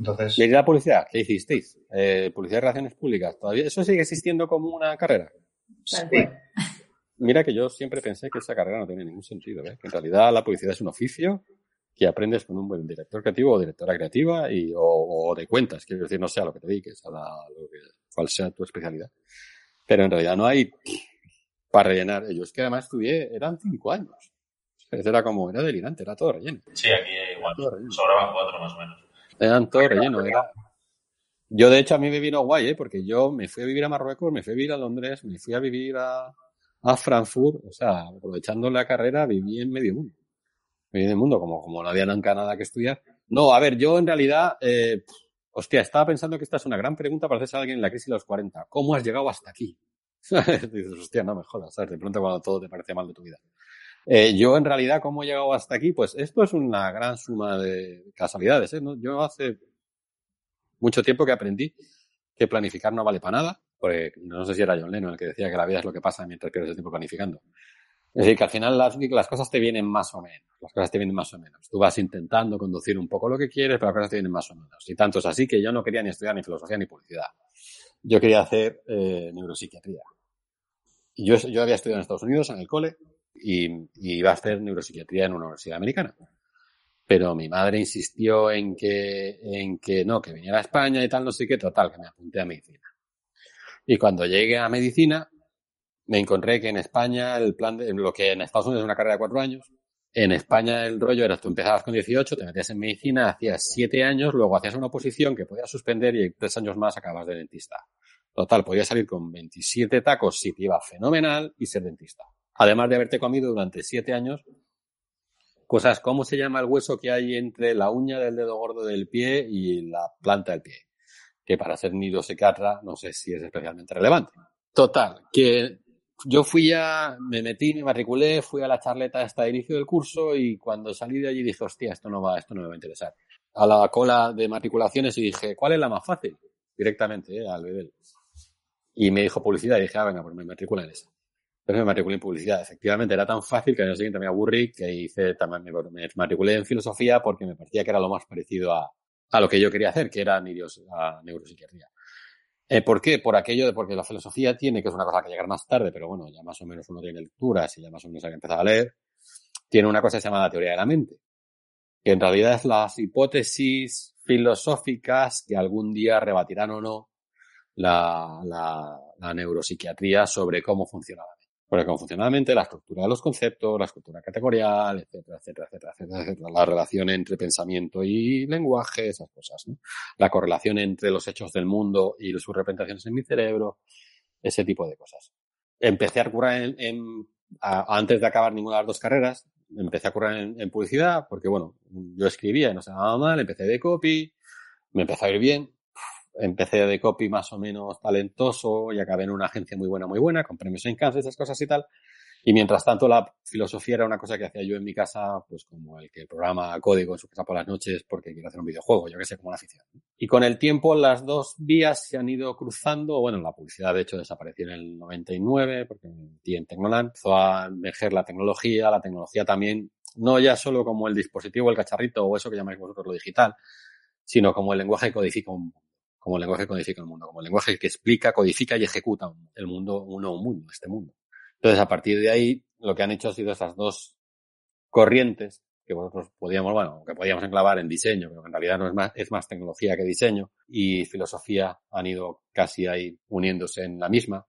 Entonces. ¿Y la publicidad? ¿Qué hicisteis? Eh, publicidad de relaciones públicas. ¿Todavía eso sigue existiendo como una carrera? Sí. Mira que yo siempre pensé que esa carrera no tenía ningún sentido, ¿eh? que en realidad la publicidad es un oficio que aprendes con un buen director creativo o directora creativa y, o, de cuentas, quiero decir, no sé a lo que te dediques, a, la, lo que, cuál sea tu especialidad. Pero en realidad no hay para rellenar. Yo es que además estudié, eran cinco años. Era como, era delirante, era todo relleno. Sí, aquí igual, sobraban cuatro más o menos. Eran todo relleno. Era... Yo, de hecho, a mí me vino guay, ¿eh? porque yo me fui a vivir a Marruecos, me fui a vivir a Londres, me fui a vivir a, a Frankfurt, o sea, aprovechando la carrera, viví en medio mundo. Viví en el mundo, como, como no había nunca nada que estudiar. No, a ver, yo en realidad, eh, hostia, estaba pensando que esta es una gran pregunta para hacerse a alguien en la crisis de los 40. ¿Cómo has llegado hasta aquí? [LAUGHS] Dices, hostia, no me jodas, ¿sabes? De pronto cuando todo te parece mal de tu vida. Eh, yo en realidad, ¿cómo he llegado hasta aquí? Pues esto es una gran suma de casualidades. ¿eh? Yo hace mucho tiempo que aprendí que planificar no vale para nada, porque no sé si era John Lennon el que decía que la vida es lo que pasa mientras pierdes el tiempo planificando. Es decir, que al final las, las cosas te vienen más o menos. Las cosas te vienen más o menos. Tú vas intentando conducir un poco lo que quieres, pero las cosas te vienen más o menos. Y tanto es así que yo no quería ni estudiar ni filosofía ni publicidad. Yo quería hacer eh, neuropsiquiatría. Yo, yo había estudiado en Estados Unidos, en el cole, y, y iba a hacer neuropsiquiatría en una universidad americana. Pero mi madre insistió en que, en que no, que viniera a España y tal, no sé qué, total, que me apunté a medicina. Y cuando llegué a medicina, me encontré que en España el plan de lo que en Estados Unidos es una carrera de cuatro años, en España el rollo era tú empezabas con 18, te metías en medicina, hacías siete años, luego hacías una oposición que podías suspender y tres años más acabas de dentista. Total, podías salir con 27 tacos si te iba fenomenal y ser dentista. Además de haberte comido durante siete años cosas, ¿cómo se llama el hueso que hay entre la uña del dedo gordo del pie y la planta del pie? Que para ser psiquiatra no sé si es especialmente relevante. Total, que yo fui a, me metí, me matriculé, fui a la charleta hasta el inicio del curso y cuando salí de allí dije, hostia, esto no va, esto no me va a interesar. A la cola de matriculaciones y dije, ¿cuál es la más fácil? Directamente, eh, al bebé. Y me dijo publicidad y dije, ah, venga, pues me matriculé en esa. Pero me matriculé en publicidad. Efectivamente, era tan fácil que al año siguiente me aburrí que hice también, me matriculé en filosofía porque me parecía que era lo más parecido a, a lo que yo quería hacer, que era a neuropsiquiatría. Eh, ¿Por qué? Por aquello de porque la filosofía tiene, que es una cosa que llegar más tarde, pero bueno, ya más o menos uno tiene lecturas y ya más o menos hay que empezar a leer, tiene una cosa que se llama la teoría de la mente, que en realidad es las hipótesis filosóficas que algún día rebatirán o no la, la, neuropsiquiatría sobre cómo funciona la porque como funciona la estructura de los conceptos, la estructura categorial, etcétera, etcétera, etcétera, etcétera, la relación entre pensamiento y lenguaje, esas cosas, ¿no? La correlación entre los hechos del mundo y sus representaciones en mi cerebro, ese tipo de cosas. Empecé a curar en, en antes de acabar ninguna de las dos carreras, empecé a curar en, en, publicidad, porque bueno, yo escribía y no se nada mal, empecé de copy, me empezó a ir bien, empecé de copy más o menos talentoso y acabé en una agencia muy buena, muy buena, con premios en Kansas, esas cosas y tal. Y mientras tanto la filosofía era una cosa que hacía yo en mi casa, pues como el que programa código en su casa por las noches porque quiero hacer un videojuego, yo que sé, como una afición. Y con el tiempo las dos vías se han ido cruzando, bueno, la publicidad de hecho desapareció en el 99 porque en Tecnoland, empezó a emerger la tecnología, la tecnología también, no ya solo como el dispositivo, el cacharrito o eso que llamáis vosotros lo digital, sino como el lenguaje codifica un como el lenguaje que codifica el mundo, como el lenguaje que explica, codifica y ejecuta el mundo, un mundo, este mundo. Entonces, a partir de ahí, lo que han hecho ha sido esas dos corrientes que vosotros podíamos, bueno, que podíamos enclavar en diseño, pero en realidad no es más, es más tecnología que diseño, y filosofía han ido casi ahí uniéndose en la misma,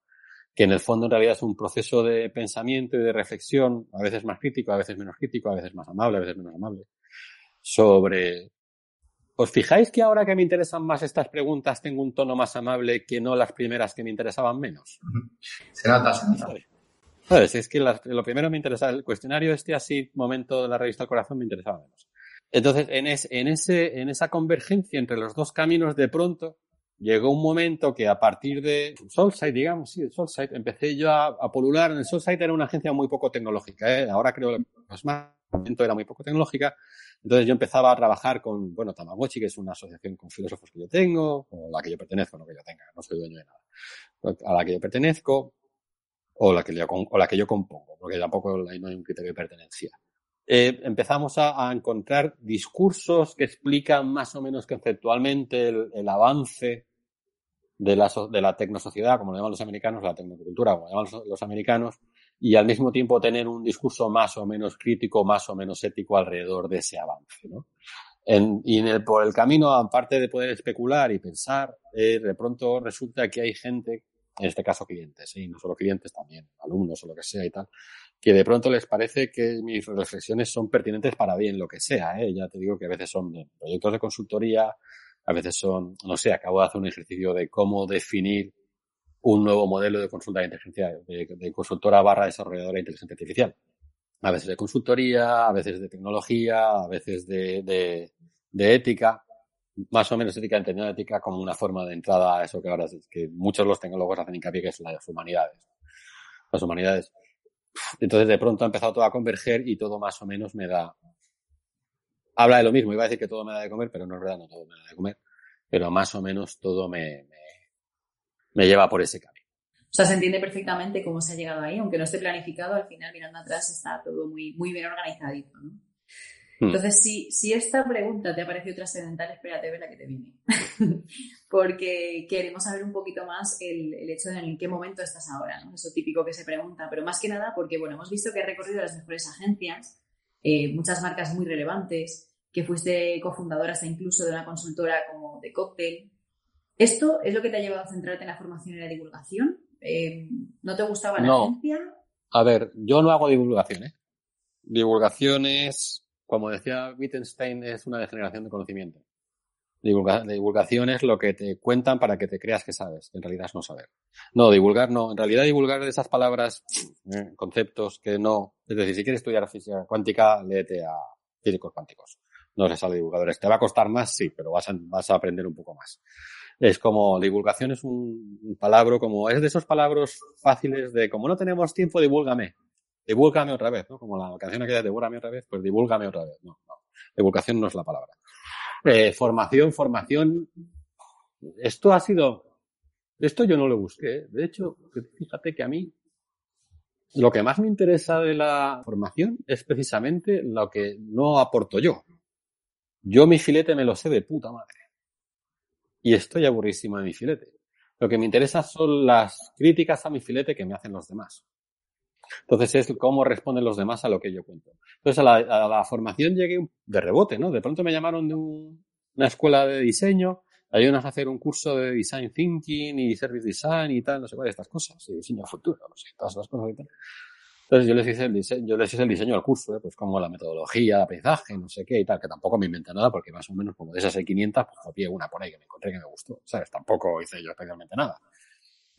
que en el fondo en realidad es un proceso de pensamiento y de reflexión, a veces más crítico, a veces menos crítico, a veces más amable, a veces menos amable, sobre ¿Os fijáis que ahora que me interesan más estas preguntas tengo un tono más amable que no las primeras que me interesaban menos? Se nota, se nota. ¿Sabes? Es que lo primero me interesaba, el cuestionario este así, momento de la revista El Corazón, me interesaba menos. Entonces, en, en, ese, en esa convergencia entre los dos caminos, de pronto, llegó un momento que a partir de Soulside, digamos, sí, empecé yo a, a polular. En el Soulside era una agencia muy poco tecnológica, ¿eh? ahora creo que es más, momento era muy poco tecnológica, entonces yo empezaba a trabajar con, bueno, Tamagotchi, que es una asociación con filósofos que yo tengo, o la que yo pertenezco, no que yo tenga, no soy dueño de nada, a la que yo pertenezco, o la que yo, o la que yo compongo, porque tampoco no hay un criterio de pertenencia. Eh, empezamos a, a, encontrar discursos que explican más o menos conceptualmente el, el avance de la, de la tecnosociedad, como lo llaman los americanos, la tecnocultura, como lo llaman los, los americanos, y al mismo tiempo tener un discurso más o menos crítico, más o menos ético alrededor de ese avance. ¿no? En, y en el, por el camino, aparte de poder especular y pensar, eh, de pronto resulta que hay gente, en este caso clientes, y no solo clientes, también alumnos o lo que sea y tal, que de pronto les parece que mis reflexiones son pertinentes para bien lo que sea. ¿eh? Ya te digo que a veces son proyectos de consultoría, a veces son, no sé, acabo de hacer un ejercicio de cómo definir un nuevo modelo de consulta de de, consultora barra desarrolladora de artificial. A veces de consultoría, a veces de tecnología, a veces de, de, de ética, más o menos ética entendida ética como una forma de entrada a eso que ahora es que muchos de los tecnólogos hacen hincapié que es las humanidades. Las humanidades. Entonces de pronto ha empezado todo a converger y todo más o menos me da. Habla de lo mismo, iba a decir que todo me da de comer, pero no es verdad, no todo me da de comer. Pero más o menos todo me me lleva por ese camino. O sea, se entiende perfectamente cómo se ha llegado ahí, aunque no esté planificado, al final mirando atrás está todo muy, muy bien organizadito, ¿no? Hmm. Entonces, si, si esta pregunta te ha parecido trascendental, espérate ver la que te viene. [LAUGHS] Porque queremos saber un poquito más el, el, hecho de en qué momento estás ahora, ¿no? Eso típico que se pregunta, pero más que nada porque, bueno, hemos visto que has recorrido las mejores agencias, eh, muchas marcas muy relevantes, que fuiste cofundadora hasta incluso de una consultora como de Cocktail. ¿Esto es lo que te ha llevado a centrarte en la formación y la divulgación? Eh, ¿No te gustaba la agencia? A ver, yo no hago divulgación, ¿eh? Divulgación es, como decía Wittgenstein, es una degeneración de conocimiento. divulgación es lo que te cuentan para que te creas que sabes, en realidad es no saber. No, divulgar no. En realidad divulgar esas palabras, eh, conceptos que no. Es decir, si quieres estudiar física cuántica, léete a físicos cuánticos. No les sale divulgadores. ¿Te va a costar más? Sí, pero vas a, vas a aprender un poco más. Es como, divulgación es un palabra como, es de esos palabras fáciles de, como no tenemos tiempo, divúlgame. Divúlgame otra vez, ¿no? Como la canción aquella, divúlgame otra vez, pues divúlgame otra vez. No, no. Divulgación no es la palabra. Eh, formación, formación. Esto ha sido, esto yo no lo busqué. De hecho, fíjate que a mí lo que más me interesa de la formación es precisamente lo que no aporto yo. Yo mi filete me lo sé de puta madre y estoy aburrísimo de mi filete. Lo que me interesa son las críticas a mi filete que me hacen los demás. Entonces es cómo responden los demás a lo que yo cuento. Entonces a la, formación llegué de rebote, ¿no? De pronto me llamaron de una escuela de diseño, ayúdanos a hacer un curso de design thinking y service design y tal, no sé cuál, estas cosas, y diseño futuro, no sé, todas esas cosas y tal. Entonces yo les hice el diseño, yo les hice el diseño al curso, ¿eh? pues como la metodología, el aprendizaje, no sé qué y tal, que tampoco me inventé nada porque más o menos como de esas hay 500, pues copié una por ahí que me encontré que me gustó, ¿sabes? Tampoco hice yo especialmente nada.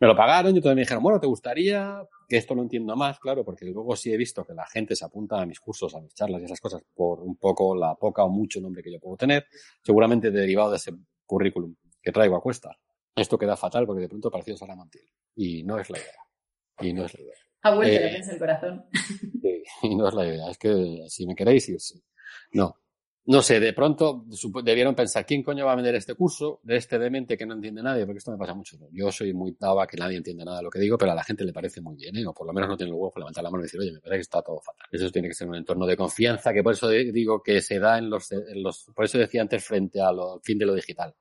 Me lo pagaron y entonces me dijeron, bueno, ¿te gustaría que esto lo entiendo más? Claro, porque luego sí he visto que la gente se apunta a mis cursos, a mis charlas y esas cosas por un poco la poca o mucho nombre que yo puedo tener, seguramente derivado de ese currículum que traigo a cuesta. Esto queda fatal porque de pronto pareció Salamantil. Y no es la idea. Y no es la idea. Ha vuelto eh, la el corazón. Sí, y [LAUGHS] no es la idea. Es que si me queréis ir, sí. No. No sé, de pronto debieron pensar, ¿quién coño va a vender este curso de este demente que no entiende nadie? Porque esto me pasa mucho. Yo soy muy daba que nadie entiende nada de lo que digo, pero a la gente le parece muy bien, ¿eh? o por lo menos no tiene el huevo para levantar la mano y decir, oye, me parece que está todo fatal. Eso tiene que ser un entorno de confianza, que por eso digo que se da en los, en los por eso decía antes frente al fin de lo digital.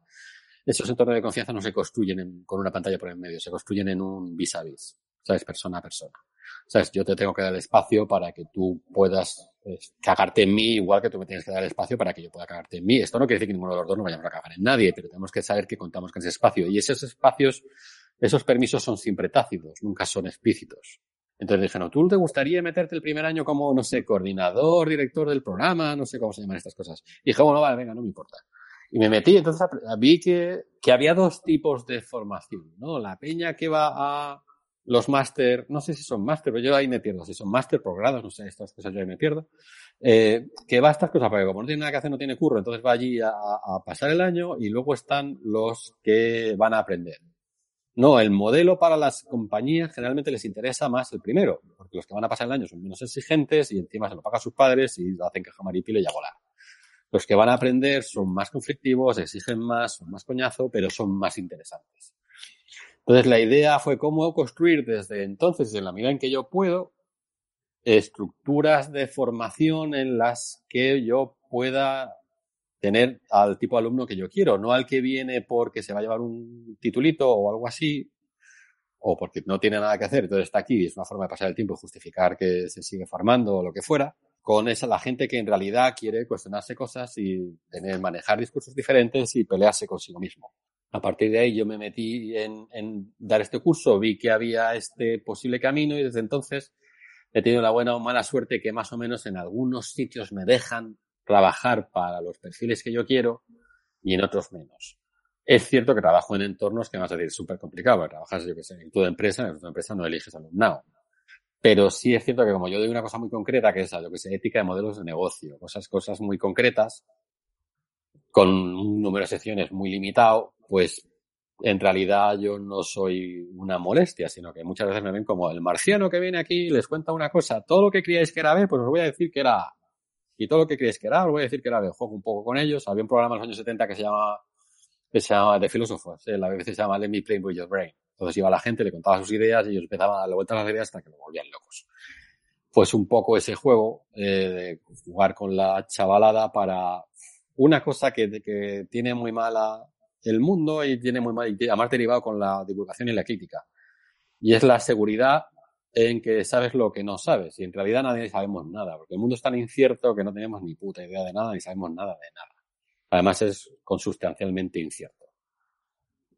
Esos entornos de confianza no se construyen con una pantalla por en medio, se construyen en un vis a vis, ¿sabes? Persona a persona. ¿Sabes? Yo te tengo que dar espacio para que tú puedas pues, cagarte en mí, igual que tú me tienes que dar espacio para que yo pueda cagarte en mí. Esto no quiere decir que ninguno de los dos no vayamos a cagar en nadie, pero tenemos que saber que contamos con ese espacio. Y esos espacios, esos permisos son siempre tácitos, nunca son explícitos. Entonces dije, no, ¿tú te gustaría meterte el primer año como, no sé, coordinador, director del programa, no sé cómo se llaman estas cosas? Y dije, bueno, vale, venga, no me importa. Y me metí, entonces vi que, que había dos tipos de formación, ¿no? La peña que va a los máster, no sé si son máster, pero yo ahí me pierdo, si son máster, grados, no sé, estas cosas yo ahí me pierdo, eh, que va a estas cosas, porque como no tiene nada que hacer, no tiene curro, entonces va allí a, pasar el año y luego están los que van a aprender. No, el modelo para las compañías generalmente les interesa más el primero, porque los que van a pasar el año son menos exigentes y encima se lo pagan sus padres y hacen que jamaripile y a volar. Los que van a aprender son más conflictivos, exigen más, son más coñazo, pero son más interesantes. Entonces la idea fue cómo construir desde entonces, en la medida en que yo puedo, estructuras de formación en las que yo pueda tener al tipo de alumno que yo quiero, no al que viene porque se va a llevar un titulito o algo así, o porque no tiene nada que hacer, entonces está aquí y es una forma de pasar el tiempo y justificar que se sigue formando o lo que fuera, con esa la gente que en realidad quiere cuestionarse cosas y tener, manejar discursos diferentes y pelearse consigo mismo. A partir de ahí yo me metí en, en, dar este curso, vi que había este posible camino y desde entonces he tenido la buena o mala suerte que más o menos en algunos sitios me dejan trabajar para los perfiles que yo quiero y en otros menos. Es cierto que trabajo en entornos que vas a decir súper complicado, trabajas, yo que sé, en tu empresa, en tu empresa no eliges alumnado. Pero sí es cierto que como yo doy una cosa muy concreta, que es, yo que sé, ética de modelos de negocio, cosas, cosas muy concretas, con un número de secciones muy limitado, pues en realidad yo no soy una molestia, sino que muchas veces me ven como el marciano que viene aquí les cuenta una cosa. Todo lo que creíais que era B, pues os voy a decir que era A. Y todo lo que creíais que era, os voy a decir que era B. Juego un poco con ellos. Había un programa en los años 70 que se llama, que se llama The Philosophers. La BBC se llama Let Me Play With Your Brain. Entonces iba la gente, le contaba sus ideas y ellos empezaban a darle vueltas a las ideas hasta que lo volvían locos. Pues un poco ese juego eh, de jugar con la chavalada para una cosa que, tiene muy mala el mundo y tiene muy mal, y además derivado con la divulgación y la crítica. Y es la seguridad en que sabes lo que no sabes. Y en realidad nadie sabemos nada, porque el mundo es tan incierto que no tenemos ni puta idea de nada ni sabemos nada de nada. Además es consustancialmente incierto.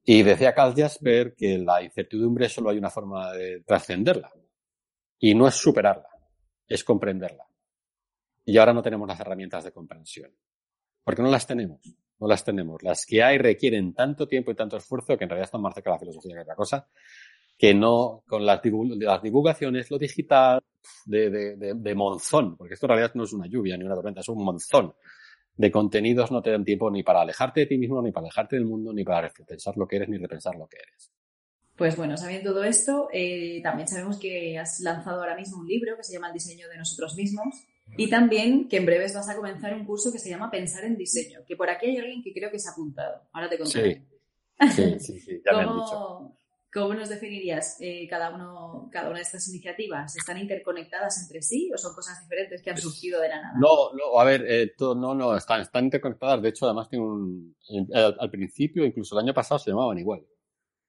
Y decía Carl Jasper que la incertidumbre solo hay una forma de trascenderla. Y no es superarla, es comprenderla. Y ahora no tenemos las herramientas de comprensión. Porque no las tenemos. No las tenemos. Las que hay requieren tanto tiempo y tanto esfuerzo que en realidad están más cerca de la filosofía que otra cosa que no con las, divulgaciones, lo digital de, de, de, monzón, porque esto en realidad no es una lluvia ni una tormenta, es un monzón de contenidos, no te dan tiempo ni para alejarte de ti mismo, ni para alejarte del mundo, ni para pensar lo que eres, ni repensar lo que eres. Pues bueno, sabiendo todo esto, eh, también sabemos que has lanzado ahora mismo un libro que se llama El diseño de nosotros mismos y también que en breves vas a comenzar un curso que se llama Pensar en diseño, que por aquí hay alguien que creo que se ha apuntado. Ahora te contaré. Sí, sí, sí, ya me han dicho. ¿Cómo nos definirías eh, cada, uno, cada una de estas iniciativas? ¿Están interconectadas entre sí o son cosas diferentes que han surgido de la nada? No, no a ver, eh, no, no, están, están interconectadas. De hecho, además tiene un, al, principio, incluso el año pasado, se llamaban igual.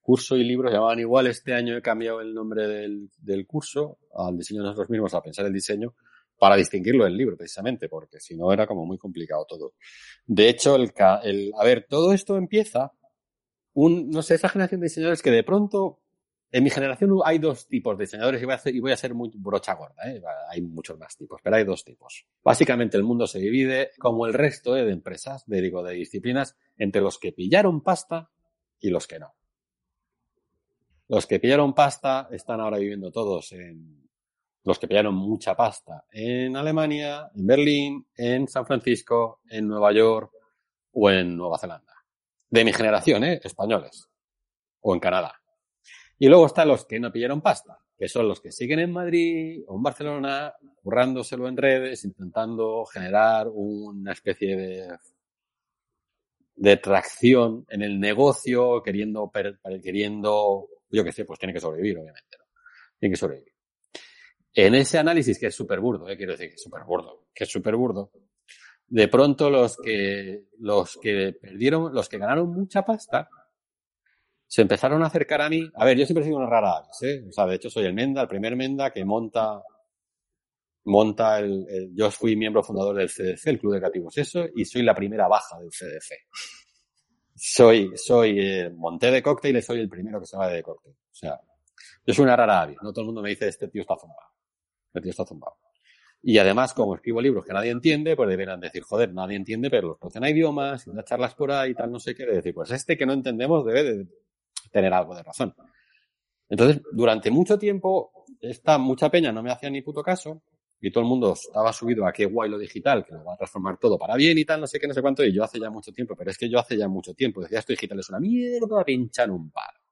Curso y libro se llamaban igual. Este año he cambiado el nombre del, del curso al diseño de nosotros mismos, a pensar el diseño, para distinguirlo del libro, precisamente, porque si no era como muy complicado todo. De hecho, el, el, a ver, todo esto empieza un, no sé, esa generación de diseñadores que de pronto, en mi generación hay dos tipos de diseñadores y voy a, hacer, y voy a ser muy brocha gorda, ¿eh? hay muchos más tipos, pero hay dos tipos. Básicamente el mundo se divide, como el resto ¿eh? de empresas, de, digo, de disciplinas, entre los que pillaron pasta y los que no. Los que pillaron pasta están ahora viviendo todos en, los que pillaron mucha pasta en Alemania, en Berlín, en San Francisco, en Nueva York o en Nueva Zelanda de mi generación, ¿eh? españoles, o en Canadá. Y luego están los que no pillaron pasta, que son los que siguen en Madrid o en Barcelona, currándoselo en redes, intentando generar una especie de, de tracción en el negocio, queriendo, queriendo, yo qué sé, pues tiene que sobrevivir, obviamente, ¿no? Tiene que sobrevivir. En ese análisis, que es súper burdo, ¿eh? quiero decir que es súper burdo, que es súper burdo, de pronto los que, los que perdieron, los que ganaron mucha pasta, se empezaron a acercar a mí. A ver, yo siempre he sido una rara avis, ¿eh? O sea, de hecho soy el Menda, el primer Menda que monta, monta el, yo fui miembro fundador del CDC, el Club de Creativos Eso, y soy la primera baja del CDC. Soy, soy, eh, monté de cóctel y soy el primero que se va de cóctel. O sea, yo soy una rara avis, no todo el mundo me dice este tío está zumbado. Tío está zumbado. Y además, como escribo libros que nadie entiende, pues deberán decir, joder, nadie entiende, pero los producen a idiomas y unas charlas por ahí tal, no sé qué. decir, pues este que no entendemos debe de tener algo de razón. Entonces, durante mucho tiempo, esta mucha peña no me hacía ni puto caso y todo el mundo estaba subido a qué guay lo digital, que lo va a transformar todo para bien y tal, no sé qué, no sé cuánto, y yo hace ya mucho tiempo, pero es que yo hace ya mucho tiempo decía esto digital es una mierda, pinchar un palo.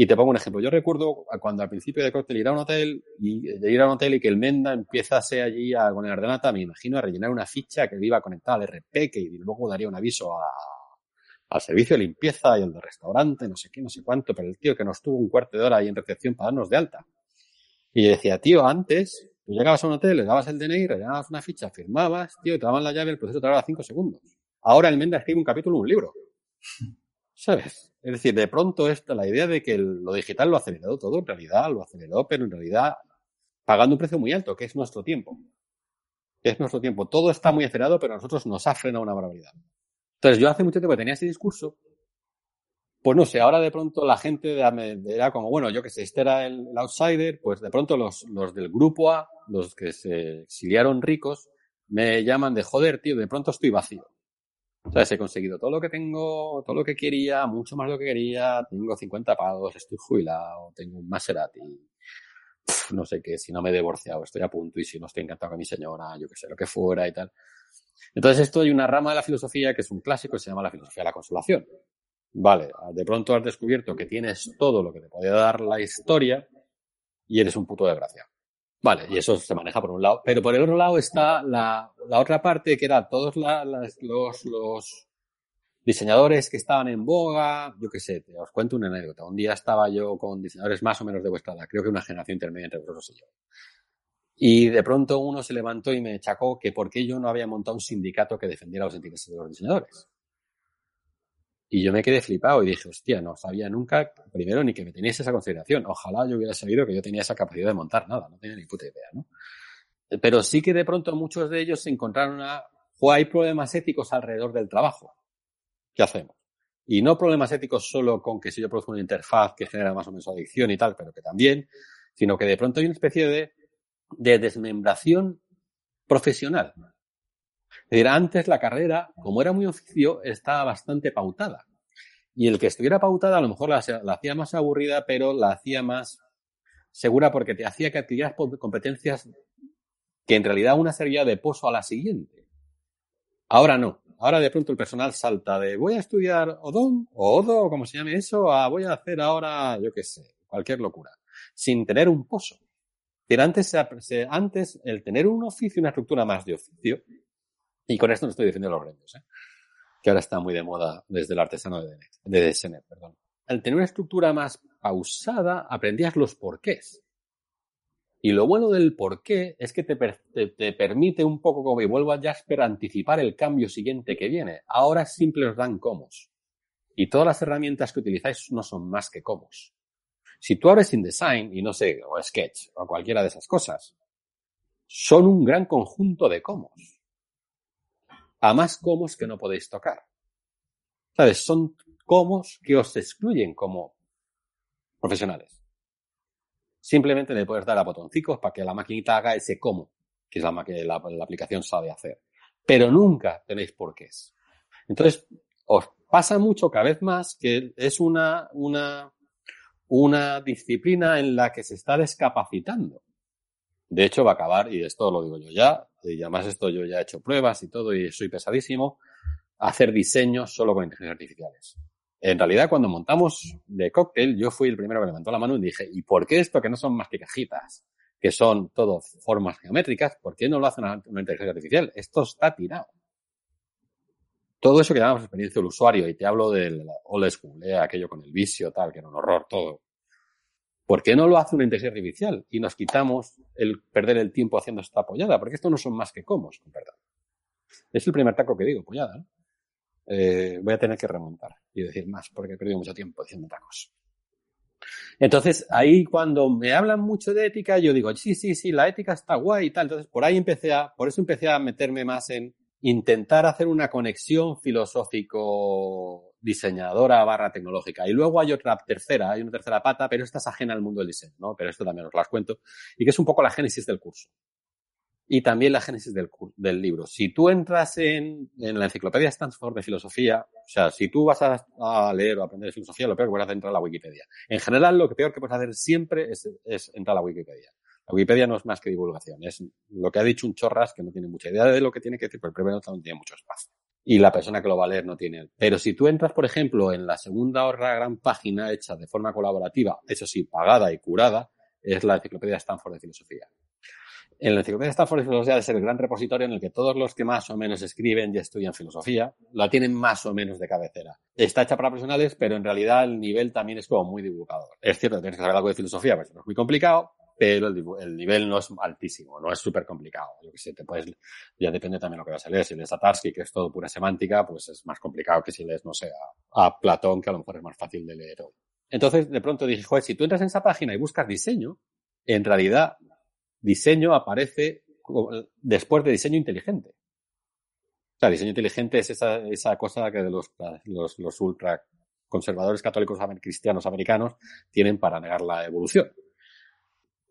Y te pongo un ejemplo. Yo recuerdo cuando al principio de cóctel ir a un hotel y de ir a un hotel y que el Menda empiezase allí a, con el ordenata, me imagino a rellenar una ficha que iba conectada al RP, que luego daría un aviso a, al servicio de limpieza y al de restaurante, no sé qué, no sé cuánto, pero el tío que nos tuvo un cuarto de hora ahí en recepción para darnos de alta. Y yo decía, tío, antes, tú llegabas a un hotel, le dabas el DNI, rellenabas una ficha, firmabas, tío, te daban la llave, el proceso tardaba cinco segundos. Ahora el Menda escribe un capítulo, un libro. [LAUGHS] ¿Sabes? Es decir, de pronto esta, la idea de que lo digital lo ha acelerado todo, en realidad lo aceleró, pero en realidad pagando un precio muy alto, que es nuestro tiempo. Que es nuestro tiempo. Todo está muy acelerado, pero a nosotros nos ha frenado una barbaridad. Entonces, yo hace mucho tiempo tenía ese discurso. Pues no sé, ahora de pronto la gente era como, bueno, yo que sé, este era el, outsider, pues de pronto los, los del grupo A, los que se exiliaron ricos, me llaman de joder, tío, de pronto estoy vacío. Sea, he conseguido todo lo que tengo, todo lo que quería, mucho más de lo que quería, tengo 50 pagos, estoy jubilado, tengo un Maserati, no sé qué, si no me he divorciado, estoy a punto y si no estoy encantado con mi señora, yo qué sé, lo que fuera y tal. Entonces esto hay una rama de la filosofía que es un clásico que se llama la filosofía de la consolación. Vale, de pronto has descubierto que tienes todo lo que te podía dar la historia y eres un puto desgraciado. Vale, y eso se maneja por un lado. Pero por el otro lado está la, la otra parte que era todos los, los, diseñadores que estaban en boga, yo qué sé, te os cuento una anécdota. Un día estaba yo con diseñadores más o menos de vuestra edad, creo que una generación intermedia entre vosotros y yo. Y de pronto uno se levantó y me echacó que por qué yo no había montado un sindicato que defendiera los intereses de los diseñadores. Y yo me quedé flipado y dije, hostia, no sabía nunca, primero, ni que me teníais esa consideración. Ojalá yo hubiera sabido que yo tenía esa capacidad de montar nada, no tenía ni puta idea, ¿no? Pero sí que de pronto muchos de ellos se encontraron a, o hay problemas éticos alrededor del trabajo. ¿Qué hacemos? Y no problemas éticos solo con que si yo produzco una interfaz que genera más o menos adicción y tal, pero que también, sino que de pronto hay una especie de, de desmembración profesional. Decir, antes la carrera, como era muy oficio, estaba bastante pautada. Y el que estuviera pautada a lo mejor la, hacía más aburrida, pero la hacía más segura porque te hacía que adquirieras competencias que en realidad una servía de pozo a la siguiente. Ahora no. Ahora de pronto el personal salta de voy a estudiar Odon o Odo o como se llame eso a voy a hacer ahora, yo qué sé, cualquier locura. Sin tener un pozo. Pero antes, antes el tener un oficio, una estructura más de oficio, y con esto no estoy defendiendo los gremios, ¿eh? que ahora está muy de moda desde el artesano de, de perdón. Al tener una estructura más pausada, aprendías los porqués. Y lo bueno del porqué es que te, te, permite un poco, como y vuelvo a Jasper, anticipar el cambio siguiente que viene. Ahora simple os dan comos. Y todas las herramientas que utilizáis no son más que comos. Si tú abres InDesign y no sé, o Sketch, o cualquiera de esas cosas, son un gran conjunto de comos. A más comos que no podéis tocar. ¿Sabes? Son comos que os excluyen como profesionales. Simplemente le puedes dar a botoncicos para que la maquinita haga ese cómo, que es la que la, aplicación sabe hacer. Pero nunca tenéis por qué es. Entonces, os pasa mucho cada vez más que es una, una, una disciplina en la que se está descapacitando. De hecho, va a acabar, y esto lo digo yo ya, y además esto yo ya he hecho pruebas y todo, y soy pesadísimo, hacer diseños solo con inteligencias artificiales. En realidad, cuando montamos de cóctel, yo fui el primero que levantó la mano y dije, ¿y por qué esto que no son más que cajitas? Que son todo formas geométricas, ¿por qué no lo hacen una, una inteligencia artificial? Esto está tirado. Todo eso que llamamos experiencia del usuario, y te hablo del old school, ¿eh? aquello con el vicio, tal, que era un horror todo. ¿Por qué no lo hace una inteligencia artificial? Y nos quitamos el perder el tiempo haciendo esta apoyada, porque esto no son más que comos, perdón. Es el primer taco que digo, apoyada, ¿no? Eh, voy a tener que remontar y decir más porque he perdido mucho tiempo diciendo tacos. Entonces, ahí cuando me hablan mucho de ética, yo digo, sí, sí, sí, la ética está guay y tal. Entonces, por ahí empecé a, por eso empecé a meterme más en intentar hacer una conexión filosófico diseñadora barra tecnológica. Y luego hay otra tercera, hay una tercera pata, pero esta es ajena al mundo del diseño, ¿no? Pero esto también os las cuento. Y que es un poco la génesis del curso y también la génesis del, del libro. Si tú entras en, en, la enciclopedia Stanford de filosofía, o sea, si tú vas a, leer o aprender filosofía, lo peor que puedes hacer es entrar a la Wikipedia. En general, lo que peor que puedes hacer siempre es, es entrar a la Wikipedia. La Wikipedia no es más que divulgación, es lo que ha dicho un chorras que no tiene mucha idea de lo que tiene que decir, pero el primero no tiene mucho espacio. Y la persona que lo va a leer no tiene. Pero si tú entras, por ejemplo, en la segunda o gran página hecha de forma colaborativa, eso sí, pagada y curada, es la enciclopedia Stanford de filosofía. En la enciclopedia Stanford Filosofía de ser el gran repositorio en el que todos los que más o menos escriben y estudian filosofía la tienen más o menos de cabecera. Está hecha para profesionales, pero en realidad el nivel también es como muy divulgador. Es cierto tienes que saber algo de filosofía, pero es muy complicado, pero el, nivel no es altísimo, no es súper complicado. Yo que sé, te puedes, ya depende también de lo que vas a leer. Si lees a Tarski, que es todo pura semántica, pues es más complicado que si lees, no sé, a, Platón, que a lo mejor es más fácil de leer. Entonces, de pronto dije, joder, si tú entras en esa página y buscas diseño, en realidad diseño aparece después de diseño inteligente. O sea, diseño inteligente es esa, esa cosa que los, los, los ultra conservadores católicos cristianos americanos tienen para negar la evolución.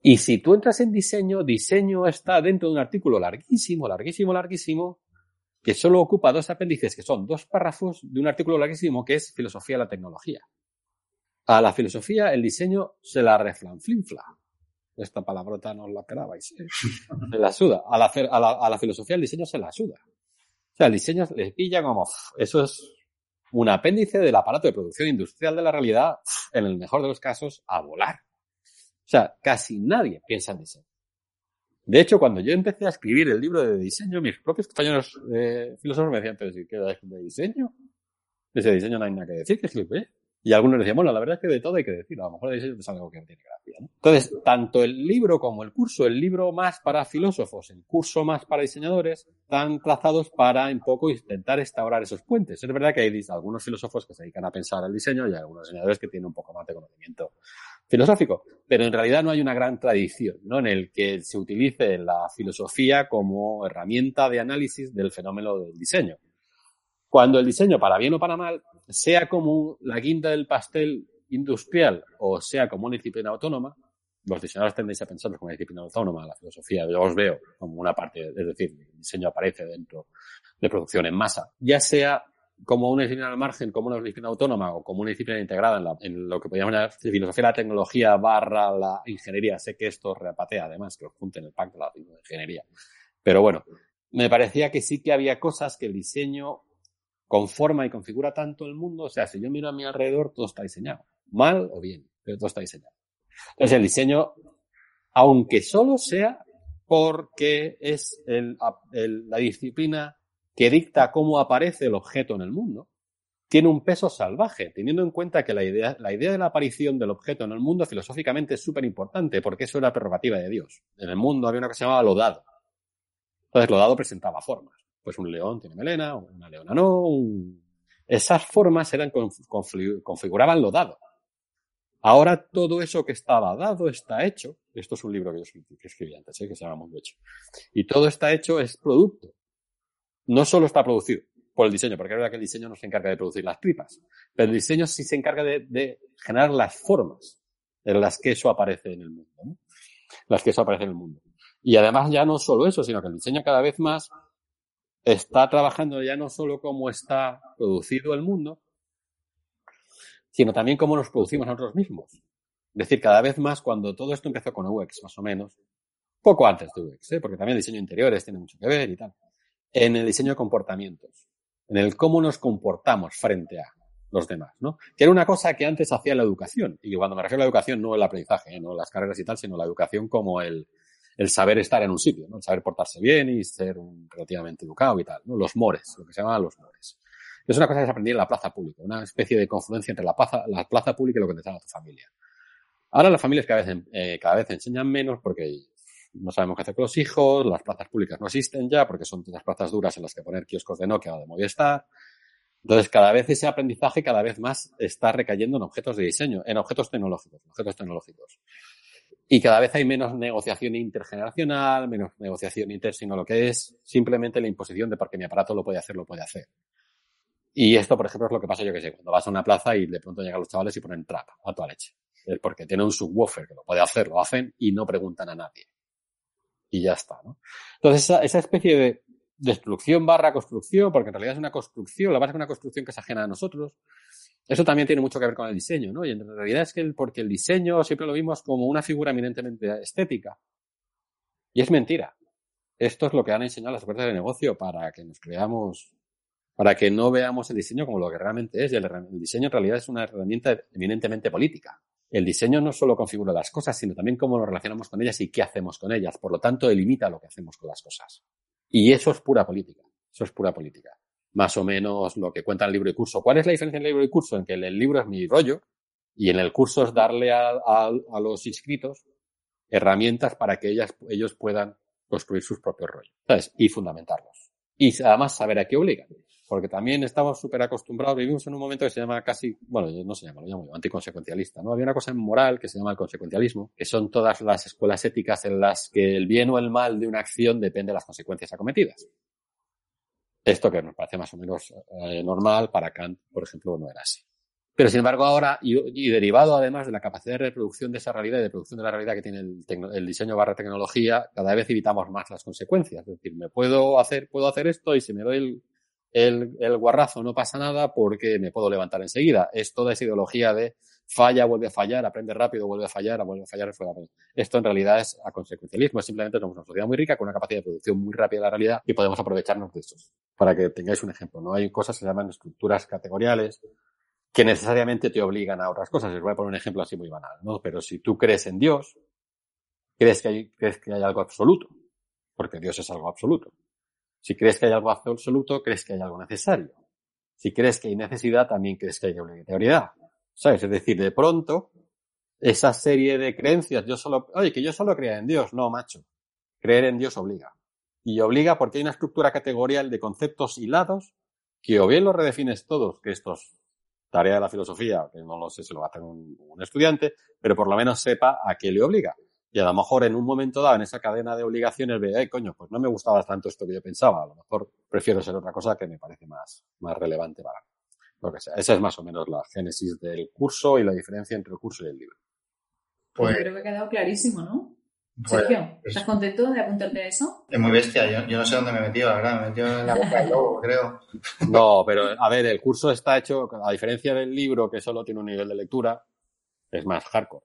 Y si tú entras en diseño, diseño está dentro de un artículo larguísimo, larguísimo, larguísimo, que solo ocupa dos apéndices, que son dos párrafos de un artículo larguísimo que es filosofía de la tecnología. A la filosofía el diseño se la reflanflinfla. Esta palabrota no la esperabais. ¿eh? [LAUGHS] Se la suda. A la, a, la, a la, filosofía el diseño se la suda. O sea, el diseño les pilla como, eso es un apéndice del aparato de producción industrial de la realidad, en el mejor de los casos, a volar. O sea, casi nadie piensa en diseño. De hecho, cuando yo empecé a escribir el libro de diseño, mis propios compañeros eh, filósofos me decían, pero si queda de diseño. De ese diseño no hay nada que decir, que es. Y algunos decían, bueno, la verdad es que de todo hay que decir, a lo mejor es algo que tiene gracia. ¿no? Entonces, tanto el libro como el curso, el libro más para filósofos, el curso más para diseñadores, están trazados para un poco intentar instaurar esos puentes. Es verdad que hay algunos filósofos que se dedican a pensar el diseño y algunos diseñadores que tienen un poco más de conocimiento filosófico, pero en realidad no hay una gran tradición ¿no? en el que se utilice la filosofía como herramienta de análisis del fenómeno del diseño. Cuando el diseño, para bien o para mal, sea como la guinda del pastel industrial o sea como una disciplina autónoma, los diseñadores tendéis a pensar como una disciplina autónoma, la filosofía, yo os veo como una parte, es decir, el diseño aparece dentro de producción en masa, ya sea como una disciplina al margen, como una disciplina autónoma o como una disciplina integrada en, la, lo que podríamos llamar filosofía de la tecnología barra la ingeniería. Sé que esto repatea además, que os junten el pack de la ingeniería. Pero bueno, me parecía que sí que había cosas que el diseño conforma y configura tanto el mundo. O sea, si yo miro a mi alrededor, todo está diseñado. Mal o bien, pero todo está diseñado. Entonces el diseño, aunque solo sea porque es la disciplina que dicta cómo aparece el objeto en el mundo, tiene un peso salvaje, teniendo en cuenta que la idea, la idea de la aparición del objeto en el mundo filosóficamente es súper importante, porque eso era prerrogativa de Dios. En el mundo había una cosa que se llamaba lo dado. Entonces, lo dado presentaba formas. Pues un león tiene melena, una leona no. Esas formas eran configuraban lo dado. Ahora todo eso que estaba dado está hecho. Esto es un libro que yo escribí antes, ¿eh? que se llama Mundo Hecho. Y todo está hecho es producto no solo está producido por el diseño, porque es verdad que el diseño no se encarga de producir las tripas, pero el diseño sí se encarga de, generar las formas en las que eso aparece en el mundo, las que eso aparece en el mundo. Y además ya no solo eso, sino que el diseño cada vez más está trabajando ya no solo cómo está producido el mundo, sino también cómo nos producimos nosotros mismos. Es decir, cada vez más cuando todo esto empezó con UX, más o menos, poco antes de UX, ¿eh? porque también el diseño interiores tiene mucho que ver y tal en el diseño de comportamientos, en el cómo nos comportamos frente a los demás, ¿no? Que era una cosa que antes hacía la educación. Y cuando me refiero a la educación, no el aprendizaje, ¿eh? no las carreras y tal, sino la educación como el, el saber estar en un sitio, ¿no? El saber portarse bien y ser un, relativamente educado y tal, ¿no? Los mores, lo que se llama los mores. Es una cosa que se aprendía en la plaza pública, una especie de confluencia entre la plaza, la plaza pública y lo que te tu familia. Ahora las familias cada vez, eh, cada vez enseñan menos porque no sabemos qué hacer con los hijos, las plazas públicas no existen ya porque son todas plazas duras en las que poner kioscos de Nokia o de Movistar. Entonces, cada vez ese aprendizaje cada vez más está recayendo en objetos de diseño, en objetos tecnológicos, objetos tecnológicos. Y cada vez hay menos negociación intergeneracional, menos negociación inter, sino lo que es simplemente la imposición de porque mi aparato lo puede hacer, lo puede hacer. Y esto, por ejemplo, es lo que pasa, yo que sé, cuando vas a una plaza y de pronto llegan los chavales y ponen trap a toda leche. Es porque tiene un subwoofer que lo puede hacer, lo hacen y no preguntan a nadie y ya está, ¿no? Entonces, esa, esa especie de destrucción barra construcción, porque en realidad es una construcción, la base es una construcción que es ajena a nosotros, eso también tiene mucho que ver con el diseño, ¿no? Y en realidad es que el, porque el diseño siempre lo vimos como una figura eminentemente estética. Y es mentira. Esto es lo que han enseñado las puertas de negocio para que nos creamos, para que no veamos el diseño como lo que realmente es. Y el, el diseño en realidad es una herramienta eminentemente política el diseño no solo configura las cosas, sino también cómo nos relacionamos con ellas y qué hacemos con ellas. Por lo tanto, delimita lo que hacemos con las cosas. Y eso es pura política. Eso es pura política. Más o menos lo que cuenta el libro y curso. ¿Cuál es la diferencia en el libro y curso? En que el libro es mi rollo y en el curso es darle a, los inscritos herramientas para que ellas, ellos puedan construir sus propios rollos. ¿Sabes? Y fundamentarlos. Y además saber a qué obligan porque también estamos súper acostumbrados, vivimos en un momento que se llama casi, bueno, no se llama, lo llamo anticonsecuencialista, ¿no? Había una cosa moral que se llama el consecuencialismo, que son todas las escuelas éticas en las que el bien o el mal de una acción depende de las consecuencias acometidas. Esto que nos parece más o menos eh, normal, para Kant, por ejemplo, no era así. Pero sin embargo ahora, y, derivado además de la capacidad de reproducción de esa realidad y de producción de la realidad que tiene el, el, diseño barra tecnología, cada vez evitamos más las consecuencias. Es decir, me puedo hacer, puedo hacer esto y si me doy el, el, el guarrazo no pasa nada porque me puedo levantar enseguida. Es toda esa ideología de falla, vuelve a fallar, aprende rápido, vuelve a fallar, vuelve a fallar, Esto en realidad es a consecuencialismo, simplemente somos una sociedad muy rica con una capacidad de producción muy rápida de la realidad y podemos aprovecharnos de estos. Para que tengáis un ejemplo, ¿no? Hay cosas que se llaman estructuras categoriales que necesariamente te obligan a otras cosas. Les voy a poner un ejemplo así muy banal, ¿no? Pero si tú crees en Dios, crees que hay, crees que hay algo absoluto, porque Dios es algo absoluto. Si crees que hay algo absoluto, crees que hay algo necesario. Si crees que hay necesidad, también crees que hay obligatoriedad. ¿Sabes? Es decir, de pronto, esa serie de creencias, yo solo, oye, que yo solo crea en Dios. No, macho. Creer en Dios obliga. Y obliga porque hay una estructura categorial de conceptos hilados que o bien los redefines todos, que esto es tarea de la filosofía, que no lo sé si lo va a hacer un, un estudiante, pero por lo menos sepa a qué le obliga. Y a lo mejor en un momento dado, en esa cadena de obligaciones, ve, ay, coño, pues no me gustaba tanto esto que yo pensaba. A lo mejor prefiero ser otra cosa que me parece más, más relevante para mí. Lo que sea. Esa es más o menos la génesis del curso y la diferencia entre el curso y el libro. Pues, yo creo que ha quedado clarísimo, ¿no? Pues, Sergio, ¿estás contento de apuntarte a eso? Es muy bestia, yo, yo, no sé dónde me he metido, la verdad, me he metido en la boca del lobo, [LAUGHS] creo. No, pero a ver, el curso está hecho, a diferencia del libro que solo tiene un nivel de lectura, es más hardcore.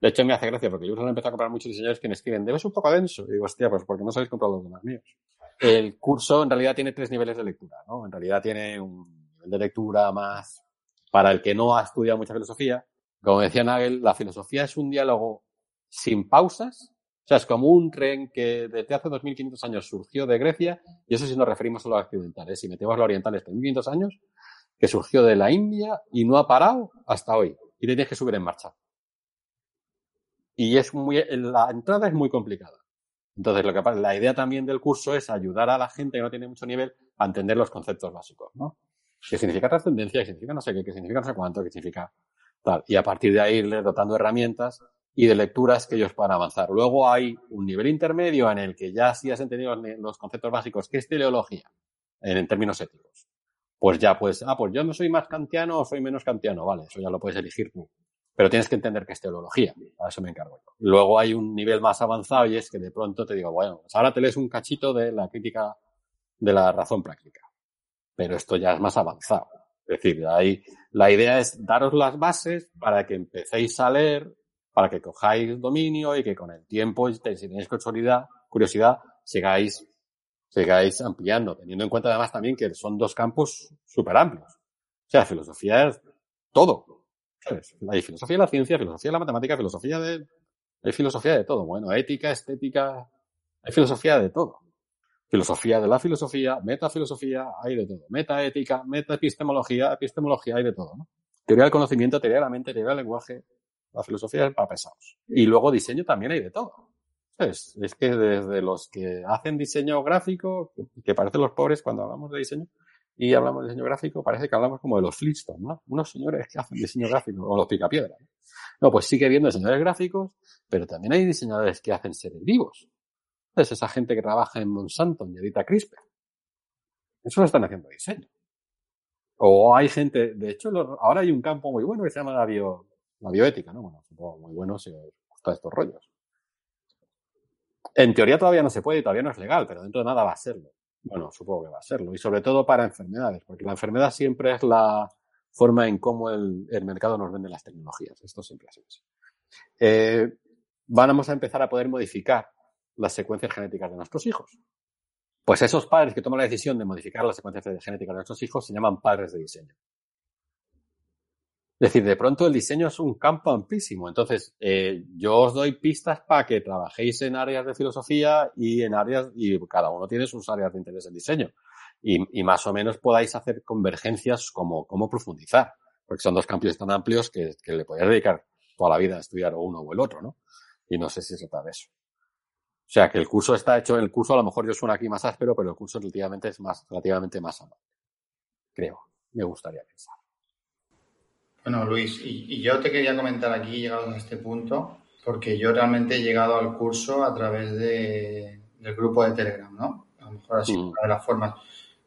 De hecho, me hace gracia porque yo he empezado a comprar muchos diseñadores que me escriben, debes un poco denso. Y digo, hostia, pues porque no sabéis comprar los demás míos. El curso en realidad tiene tres niveles de lectura, ¿no? En realidad tiene un nivel de lectura más para el que no ha estudiado mucha filosofía. Como decía Nagel, la filosofía es un diálogo sin pausas. O sea, es como un tren que desde hace 2.500 años surgió de Grecia, y eso si nos referimos a occidentales. Si metemos a orientales, 3.500 años, que surgió de la India y no ha parado hasta hoy. Y tienes que subir en marcha. Y es muy, la entrada es muy complicada. Entonces, lo que pasa, la idea también del curso es ayudar a la gente que no tiene mucho nivel a entender los conceptos básicos, ¿no? ¿Qué significa trascendencia? ¿Qué significa no sé qué? ¿Qué significa no sé cuánto? ¿Qué significa tal? Y a partir de ahí irles dotando herramientas y de lecturas que ellos puedan avanzar. Luego hay un nivel intermedio en el que ya si has entendido los conceptos básicos, ¿qué es teleología? En, términos éticos. Pues ya, pues, ah, pues yo no soy más kantiano o soy menos kantiano, vale, eso ya lo puedes elegir tú. Pero tienes que entender que es teología. A eso me encargo yo. Luego hay un nivel más avanzado y es que de pronto te digo, bueno, pues ahora te lees un cachito de la crítica de la razón práctica. Pero esto ya es más avanzado. Es decir, ahí la idea es daros las bases para que empecéis a leer, para que cojáis dominio y que con el tiempo, si tenéis curiosidad, curiosidad, sigáis, sigáis ampliando, teniendo en cuenta además también que son dos campos súper amplios. O sea, filosofía es todo. Hay filosofía de la ciencia, filosofía de la matemática, filosofía de... Hay filosofía de todo. Bueno, ética, estética, hay filosofía de todo. Filosofía de la filosofía, metafilosofía, hay de todo. Metaética, metaepistemología, epistemología, hay de todo, ¿no? Teoría del conocimiento, teoría de la mente, teoría del lenguaje. La filosofía es para pesados. Y luego diseño también hay de todo. Es, es que desde los que hacen diseño gráfico, que parecen los pobres cuando hablamos de diseño, y hablamos de diseño gráfico, parece que hablamos como de los Flintstones, ¿no? Unos señores que hacen diseño gráfico, o los picapiedras. No, pues sigue habiendo diseñadores gráficos, pero también hay diseñadores que hacen seres vivos. Es esa gente que trabaja en Monsanto y edita CRISPR. Eso lo están haciendo diseño. O hay gente, de hecho, ahora hay un campo muy bueno que se llama la, bio, la bioética, ¿no? Bueno, supongo muy bueno si os gustan estos rollos. En teoría todavía no se puede, todavía no es legal, pero dentro de nada va a serlo. Bueno, supongo que va a serlo. Y sobre todo para enfermedades, porque la enfermedad siempre es la forma en cómo el, mercado nos vende las tecnologías. Esto siempre sido así. Eh, vamos a empezar a poder modificar las secuencias genéticas de nuestros hijos. Pues esos padres que toman la decisión de modificar las secuencias genéticas de nuestros hijos se llaman padres de diseño. Es decir, de pronto el diseño es un campo amplísimo. Entonces, eh, yo os doy pistas para que trabajéis en áreas de filosofía y en áreas, y cada uno tiene sus áreas de interés en diseño. Y, y más o menos podáis hacer convergencias como profundizar. Porque son dos campos tan amplios que, que le podéis dedicar toda la vida a estudiar uno o el otro, ¿no? Y no sé si se trata de eso. O sea, que el curso está hecho, el curso a lo mejor yo suena aquí más áspero, pero el curso relativamente es más, relativamente más amable. Creo. Me gustaría pensar. Bueno, Luis, y, yo te quería comentar aquí, llegados a este punto, porque yo realmente he llegado al curso a través de, del grupo de Telegram, ¿no? A lo mejor sido mm. una de las formas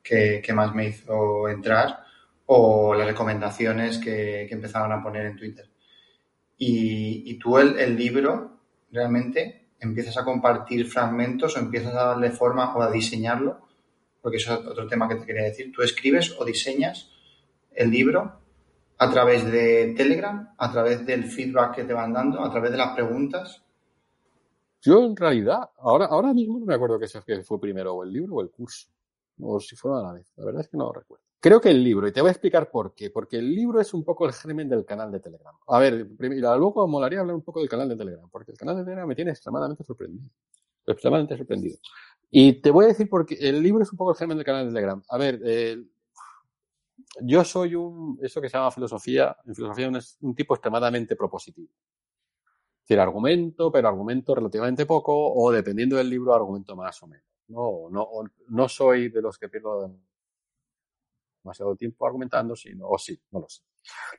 que, que, más me hizo entrar, o las recomendaciones que, que empezaban a poner en Twitter. Y, y tú el, el libro, realmente, empiezas a compartir fragmentos o empiezas a darle forma o a diseñarlo, porque eso es otro tema que te quería decir. Tú escribes o diseñas el libro a través de Telegram, a través del feedback que te van dando, a través de las preguntas? Yo en realidad, ahora, ahora mismo no me acuerdo que fue primero o el libro o el curso, o si fueron a la vez, la verdad es que no lo recuerdo. Creo que el libro, y te voy a explicar por qué, porque el libro es un poco el germen del canal de Telegram. A ver, primero, luego molaría hablar un poco del canal de Telegram, porque el canal de Telegram me tiene extremadamente sorprendido. Extremadamente sorprendido. Y te voy a decir porque el libro es un poco el germen del canal de Telegram. A ver, eh, yo soy un, eso que se llama filosofía, en filosofía es un tipo extremadamente propositivo. Es decir, argumento, pero argumento relativamente poco, o dependiendo del libro, argumento más o menos. No, no, no soy de los que pierdo demasiado tiempo argumentando, sino, o sí, no lo sé.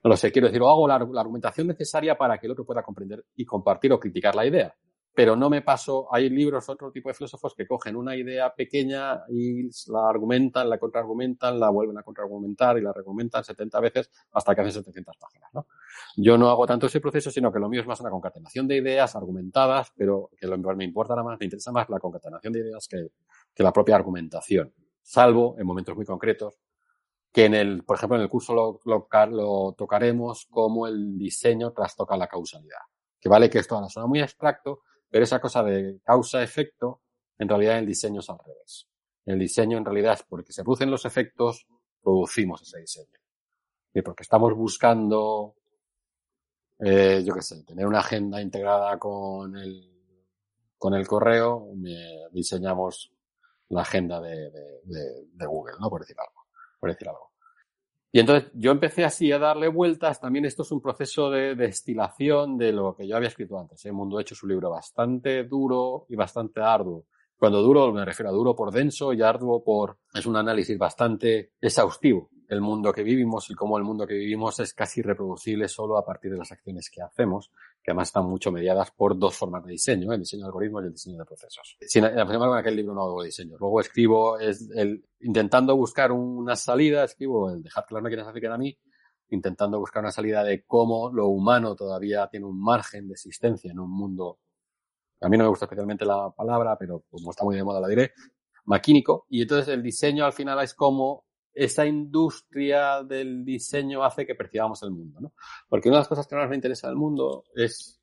No lo sé, quiero decir, o hago la argumentación necesaria para que el otro pueda comprender y compartir o criticar la idea pero no me paso, hay libros, otro tipo de filósofos que cogen una idea pequeña y la argumentan, la contraargumentan, la vuelven a contraargumentar y la argumentan 70 veces hasta que hacen 700 páginas, ¿no? Yo no hago tanto ese proceso, sino que lo mío es más una concatenación de ideas argumentadas, pero que lo me importa más, me interesa más la concatenación de ideas que, que la propia argumentación, salvo en momentos muy concretos que en el, por ejemplo, en el curso lo, lo, lo tocaremos como el diseño trastoca la causalidad. Que vale que esto ahora suena muy abstracto, pero esa cosa de causa-efecto, en realidad el diseño es al revés. El diseño en realidad es porque se producen los efectos, producimos ese diseño. Y porque estamos buscando, eh, yo qué sé, tener una agenda integrada con el, con el correo, diseñamos la agenda de, de, de, Google, ¿no? Por decir algo. Por decir algo. Y entonces yo empecé así a darle vueltas. También esto es un proceso de destilación de lo que yo había escrito antes. El ¿eh? Mundo Hecho es un libro bastante duro y bastante arduo. Cuando duro me refiero a duro por denso y arduo por... Es un análisis bastante exhaustivo el mundo que vivimos y cómo el mundo que vivimos es casi reproducible solo a partir de las acciones que hacemos, que además están mucho mediadas por dos formas de diseño, ¿eh? el diseño de algoritmos y el diseño de procesos. Sin embargo, en aquel libro no hago diseño. Luego escribo, es el, intentando buscar una salida, escribo el dejar claro no quieres hacer que a mí, intentando buscar una salida de cómo lo humano todavía tiene un margen de existencia en un mundo, a mí no me gusta especialmente la palabra, pero como está muy de moda la diré, maquínico. Y entonces el diseño al final es como esa industria del diseño hace que percibamos el mundo, ¿no? Porque una de las cosas que más me interesa del mundo es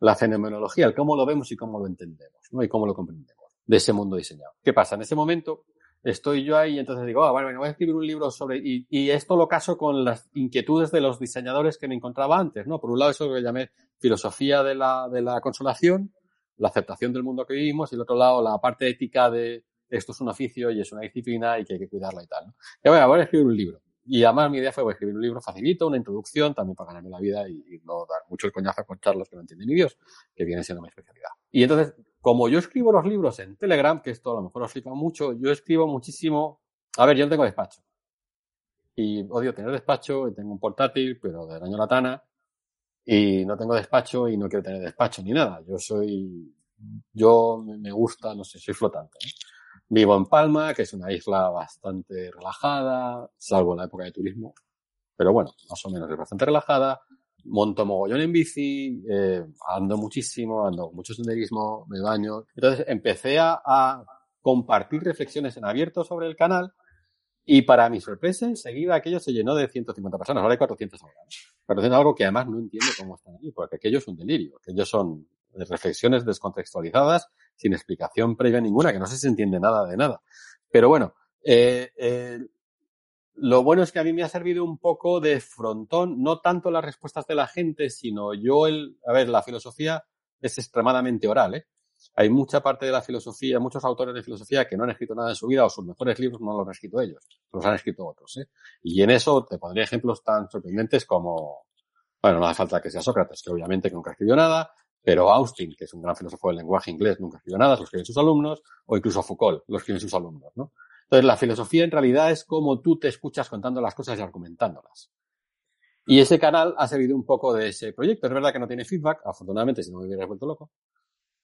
la fenomenología, el cómo lo vemos y cómo lo entendemos, ¿no? Y cómo lo comprendemos de ese mundo diseñado. ¿Qué pasa? En ese momento estoy yo ahí y entonces digo, ah, bueno, voy a escribir un libro sobre, y, esto lo caso con las inquietudes de los diseñadores que me encontraba antes, ¿no? Por un lado eso que llamé filosofía de la, de la consolación, la aceptación del mundo que vivimos, y el otro lado la parte ética de, esto es un oficio y es una disciplina y que hay que cuidarla y tal. ¿no? Y bueno, voy a escribir un libro. Y además mi idea fue voy a escribir un libro facilito, una introducción, también para ganarme la vida y, y, no dar mucho el coñazo con charlos que no entienden ni Dios, que viene siendo mi especialidad. Y entonces, como yo escribo los libros en Telegram, que esto a lo mejor os flipa mucho, yo escribo muchísimo. A ver, yo no tengo despacho. Y odio tener despacho, tengo un portátil, pero del año latana, y no tengo despacho y no quiero tener despacho ni nada. Yo soy, yo me gusta, no sé, soy flotante. Vivo en Palma, que es una isla bastante relajada, salvo en la época de turismo, pero bueno, más o menos es bastante relajada. Monto mogollón en bici, eh, ando muchísimo, ando mucho senderismo, me baño. Entonces empecé a, a compartir reflexiones en abierto sobre el canal y para mi sorpresa, enseguida aquello se llenó de 150 personas, ahora hay 400 ahora. Pero es algo que además no entiendo cómo están ahí, porque aquello es un delirio, aquello son reflexiones descontextualizadas sin explicación previa ninguna, que no sé si se entiende nada de nada. Pero bueno, eh, eh, lo bueno es que a mí me ha servido un poco de frontón, no tanto las respuestas de la gente, sino yo el, a ver, la filosofía es extremadamente oral, ¿eh? Hay mucha parte de la filosofía, muchos autores de filosofía que no han escrito nada en su vida o sus mejores libros no los han escrito ellos, los han escrito otros, ¿eh? Y en eso te pondría ejemplos tan sorprendentes como, bueno, no hace falta que sea Sócrates, que obviamente nunca escribió nada, pero Austin, que es un gran filósofo del lenguaje inglés, nunca escribió nada, lo escriben sus alumnos, o incluso Foucault, lo escriben sus alumnos, ¿no? Entonces, la filosofía en realidad es como tú te escuchas contando las cosas y argumentándolas. Y ese canal ha servido un poco de ese proyecto. Es verdad que no tiene feedback, afortunadamente, si no me hubiera vuelto loco.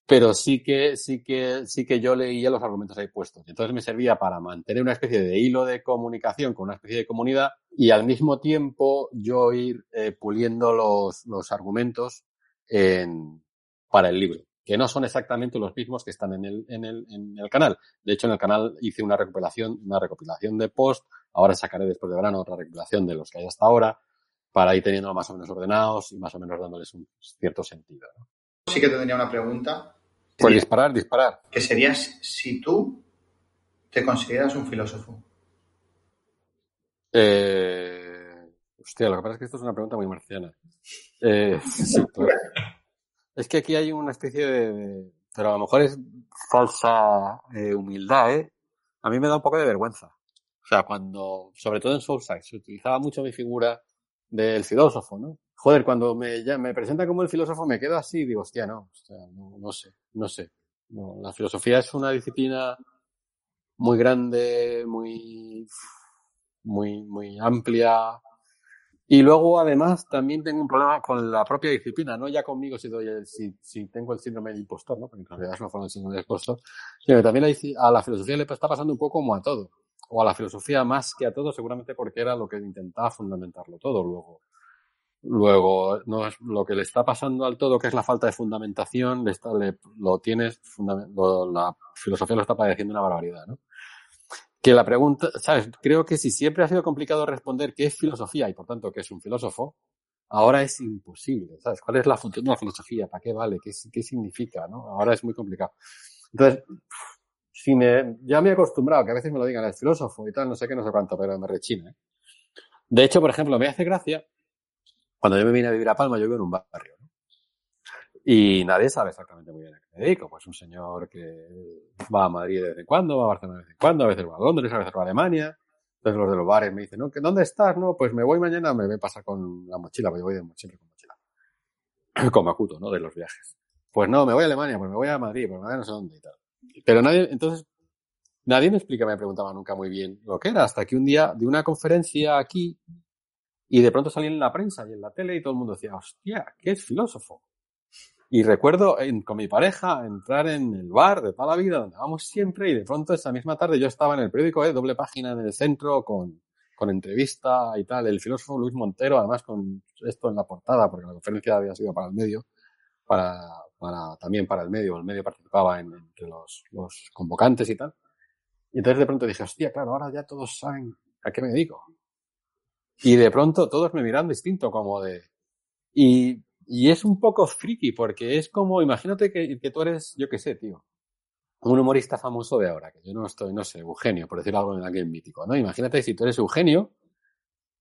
Pero sí que, sí que, sí que yo leía los argumentos ahí puestos. Entonces me servía para mantener una especie de hilo de comunicación con una especie de comunidad y al mismo tiempo yo ir eh, puliendo los, los argumentos en, para el libro, que no son exactamente los mismos que están en el, en el, en el canal. De hecho, en el canal hice una recopilación, una recopilación de post, ahora sacaré después de verano otra recopilación de los que hay hasta ahora, para ir teniendo más o menos ordenados y más o menos dándoles un cierto sentido. ¿no? Sí que tendría una pregunta. Pues disparar, disparar. Que sería si tú te consideras un filósofo. Eh, hostia, lo que pasa es que esto es una pregunta muy marciana. Eh, [LAUGHS] sí, claro. Es que aquí hay una especie de, pero a lo mejor es falsa eh, humildad, ¿eh? A mí me da un poco de vergüenza. sea, cuando, sobre todo en Soulside, se utilizaba mucho mi figura del filósofo, ¿no? Joder, cuando me, ya me presenta como el filósofo me quedo así y digo, hostia, no, o no, sé, no sé. La filosofía es una disciplina muy grande, muy, muy, muy amplia. Y luego, además, también tengo un problema con la propia disciplina, no ya conmigo si, doy el, si, si tengo el síndrome del impostor, ¿no? porque en realidad una forma del síndrome del impostor, sino que también a la filosofía le está pasando un poco como a todo, o a la filosofía más que a todo, seguramente porque era lo que intentaba fundamentarlo todo luego. Luego, no es lo que le está pasando al todo, que es la falta de fundamentación, le está, le, lo tienes, la filosofía lo está padeciendo una barbaridad, ¿no? Que la pregunta, ¿sabes? Creo que si siempre ha sido complicado responder qué es filosofía y por tanto qué es un filósofo, ahora es imposible, ¿sabes? ¿Cuál es la función de la filosofía? ¿Para qué vale? ¿Qué, qué significa? ¿no? Ahora es muy complicado. Entonces, si me, ya me he acostumbrado que a veces me lo digan el filósofo y tal, no sé qué, no sé cuánto, pero me rechina. ¿eh? De hecho, por ejemplo, me hace gracia cuando yo me vine a vivir a Palma, yo vivo en un barrio. ¿no? Y nadie sabe exactamente muy bien a qué me dedico. Pues un señor que va a Madrid de vez en cuando, va a Barcelona de vez en cuando, a veces va a Londres, a veces va a Alemania. Entonces los de los bares me dicen, ¿no? ¿Dónde estás? No, pues me voy mañana, me voy a pasar con la mochila, porque voy de, siempre con mochila. [CLEARS THROAT] Como acuto, ¿no? De los viajes. Pues no, me voy a Alemania, pues me voy a Madrid, pues me no sé dónde y tal. Pero nadie, entonces, nadie me explica, me preguntaba nunca muy bien lo que era, hasta que un día de una conferencia aquí, y de pronto salí en la prensa y en la tele y todo el mundo decía, hostia, ¿qué es filósofo? Y recuerdo en, con mi pareja entrar en el bar de toda la vida donde vamos siempre y de pronto esa misma tarde yo estaba en el periódico, eh, doble página en el centro con, con entrevista y tal, el filósofo Luis Montero, además con esto en la portada, porque la conferencia había sido para el medio, para, para también para el medio, el medio participaba en, entre los, los convocantes y tal. Y entonces de pronto dije, hostia, claro, ahora ya todos saben a qué me dedico. Y de pronto todos me miran distinto, como de... Y, y es un poco friki, porque es como, imagínate que, que tú eres, yo qué sé, tío, un humorista famoso de ahora, que yo no estoy, no sé, Eugenio, por decir algo en alguien mítico, ¿no? Imagínate si tú eres Eugenio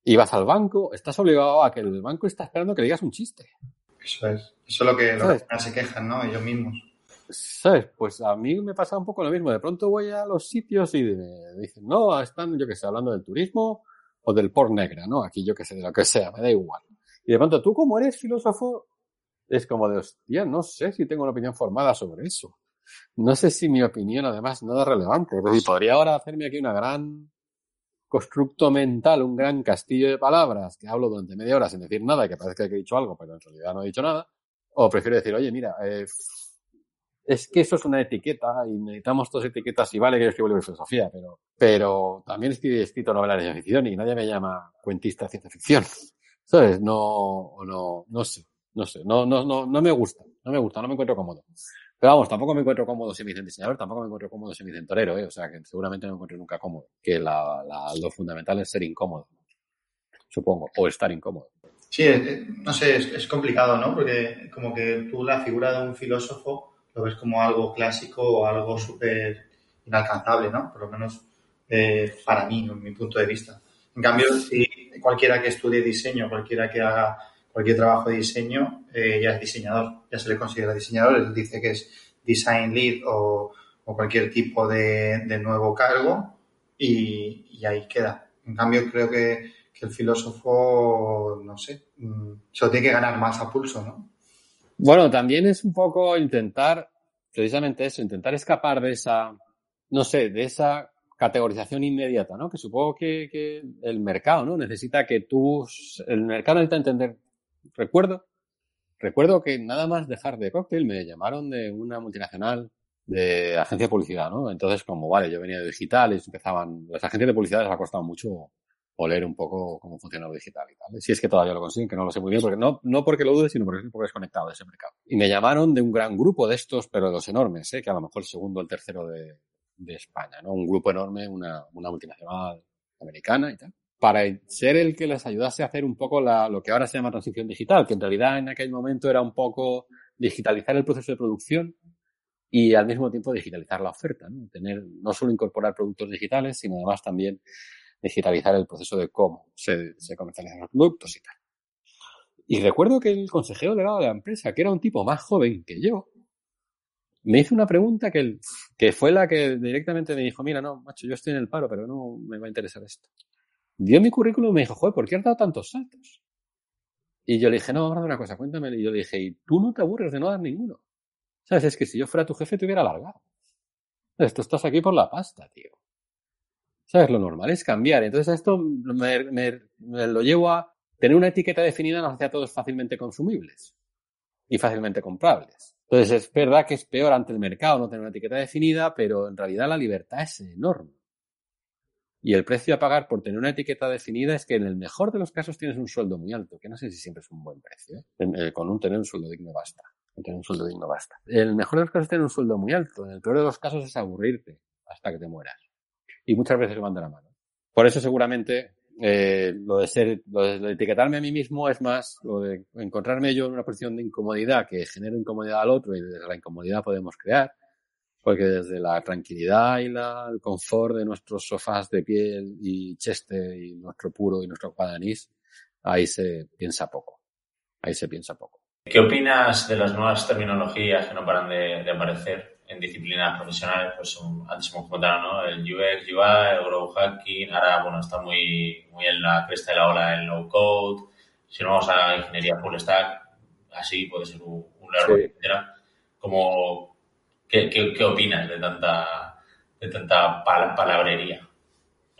y vas al banco, estás obligado a que el banco está esperando que le digas un chiste. Eso es. Eso es lo que los se quejan, ¿no? Ellos mismos. ¿Sabes? Pues a mí me pasa un poco lo mismo. De pronto voy a los sitios y me dicen, no, están, yo qué sé, hablando del turismo o del por negra, ¿no? Aquí yo qué sé, de lo que sea, me da igual. Y de pronto tú como eres filósofo, es como de, hostia, no sé si tengo una opinión formada sobre eso. No sé si mi opinión además no es relevante. Podría ahora hacerme aquí una gran constructo mental, un gran castillo de palabras que hablo durante media hora sin decir nada que parezca que he dicho algo, pero en realidad no he dicho nada. O prefiero decir, oye, mira, eh, es que eso es una etiqueta y necesitamos dos etiquetas y vale que yo escribo libros de filosofía, pero, pero también he escrito novelas de ciencia ficción y nadie me llama cuentista de ciencia ficción. ¿Sabes? No, no, no sé, no sé, no, no, no, no me gusta, no me gusta, no me encuentro cómodo. Pero vamos, tampoco me encuentro cómodo si me dicen diseñador, tampoco me encuentro cómodo si me dicen torero, ¿eh? o sea que seguramente no me encuentro nunca cómodo. Que la, la, lo fundamental es ser incómodo, supongo, o estar incómodo. Sí, no sé, es, es complicado, ¿no? Porque como que tú la figura de un filósofo lo ves como algo clásico o algo súper inalcanzable, ¿no? Por lo menos eh, para mí, en mi punto de vista. En cambio, si cualquiera que estudie diseño, cualquiera que haga cualquier trabajo de diseño, eh, ya es diseñador, ya se le considera diseñador, él dice que es design lead o, cualquier tipo de, nuevo cargo y, y, ahí queda. En cambio, creo que, que el filósofo, no sé, mm, se lo tiene que ganar más a pulso, ¿no? Bueno, también es un poco intentar, precisamente eso, intentar escapar de esa, no sé, de esa categorización inmediata, ¿no? Que supongo que, que el mercado, ¿no? Necesita que tú, el mercado necesita entender. Recuerdo, recuerdo que nada más dejar de cóctel me llamaron de una multinacional de agencia de publicidad, ¿no? Entonces, como, vale, yo venía de digital y empezaban, las agencias de publicidad les ha costado mucho oler un poco cómo funciona lo digital y tal. Si es que todavía lo consiguen, que no lo sé muy bien, porque no, no porque lo dude, sino porque estoy un poco desconectado de ese mercado. Y me llamaron de un gran grupo de estos, pero de los enormes, ¿eh? que a lo mejor el segundo o el tercero de, de España, ¿no? Un grupo enorme, una, una multinacional americana y tal. Para ser el que les ayudase a hacer un poco la, lo que ahora se llama transición digital, que en realidad en aquel momento era un poco digitalizar el proceso de producción y al mismo tiempo digitalizar la oferta, ¿no? Tener, no solo incorporar productos digitales, sino además también digitalizar el proceso de cómo se, se comercializan los productos y tal. Y recuerdo que el consejero delegado de la empresa, que era un tipo más joven que yo, me hizo una pregunta que, que fue la que directamente me dijo, mira, no, macho, yo estoy en el paro, pero no me va a interesar esto. Dio mi currículum y me dijo, joder, ¿por qué has dado tantos saltos? Y yo le dije, no, vamos a una cosa, cuéntame. Y yo le dije, y tú no te aburres de no dar ninguno. ¿Sabes? Es que si yo fuera tu jefe te hubiera alargado. ¿Sabes? Tú estás aquí por la pasta, tío. ¿Sabes? Lo normal es cambiar. Entonces esto me, me, me lo llevo a tener una etiqueta definida nos a todos fácilmente consumibles y fácilmente comprables. Entonces es verdad que es peor ante el mercado no tener una etiqueta definida, pero en realidad la libertad es enorme. Y el precio a pagar por tener una etiqueta definida es que en el mejor de los casos tienes un sueldo muy alto, que no sé si siempre es un buen precio. ¿eh? eh con un tener un sueldo digno basta. Tener un sueldo digno basta. En el mejor de los casos tener un sueldo muy alto. En el peor de los casos es aburrirte hasta que te mueras. Y muchas veces van de la mano. Por eso seguramente eh, lo de ser, lo de etiquetarme a mí mismo es más lo de encontrarme yo en una posición de incomodidad que genero incomodidad al otro y desde la incomodidad podemos crear. Porque desde la tranquilidad y la, el confort de nuestros sofás de piel y cheste y nuestro puro y nuestro cuadanís, ahí se piensa poco. Ahí se piensa poco. ¿Qué opinas de las nuevas terminologías que no paran de, de aparecer? En disciplinas profesionales, pues antes hemos comentado, ¿no? El UX, UI, el Grow Hacking, ahora, bueno, está muy, muy en la cresta de la ola el low code. Si no vamos a ingeniería full stack, así puede ser un, largo, Como, ¿qué, qué, qué opinas de tanta, de tanta palabrería?